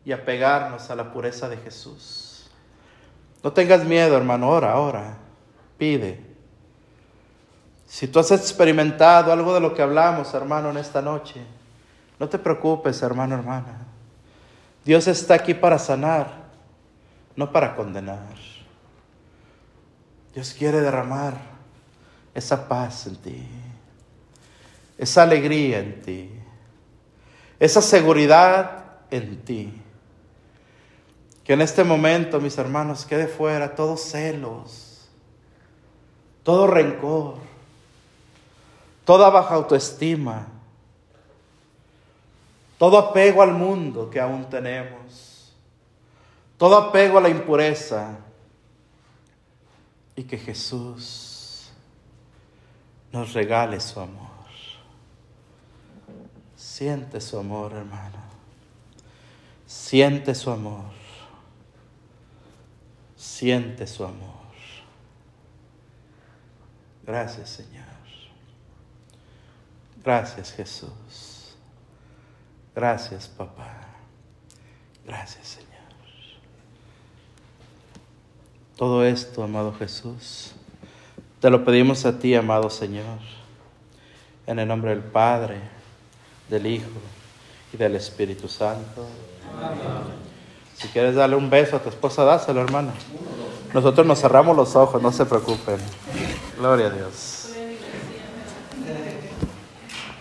y apegarnos a la pureza de Jesús. No tengas miedo, hermano, ora, ora, pide. Si tú has experimentado algo de lo que hablamos, hermano, en esta noche, no te preocupes, hermano, hermana. Dios está aquí para sanar, no para condenar. Dios quiere derramar esa paz en ti, esa alegría en ti, esa seguridad en ti. Que en este momento, mis hermanos, quede fuera todos celos, todo rencor, toda baja autoestima, todo apego al mundo que aún tenemos, todo apego a la impureza y que Jesús nos regale su amor. Siente su amor, hermano. Siente su amor. Siente su amor. Gracias, Señor. Gracias, Jesús. Gracias, papá. Gracias, Señor. Todo esto, amado Jesús, te lo pedimos a ti, amado Señor, en el nombre del Padre, del Hijo y del Espíritu Santo. Si quieres darle un beso a tu esposa, dáselo, hermano. Nosotros nos cerramos los ojos, no se preocupen. Gloria a Dios.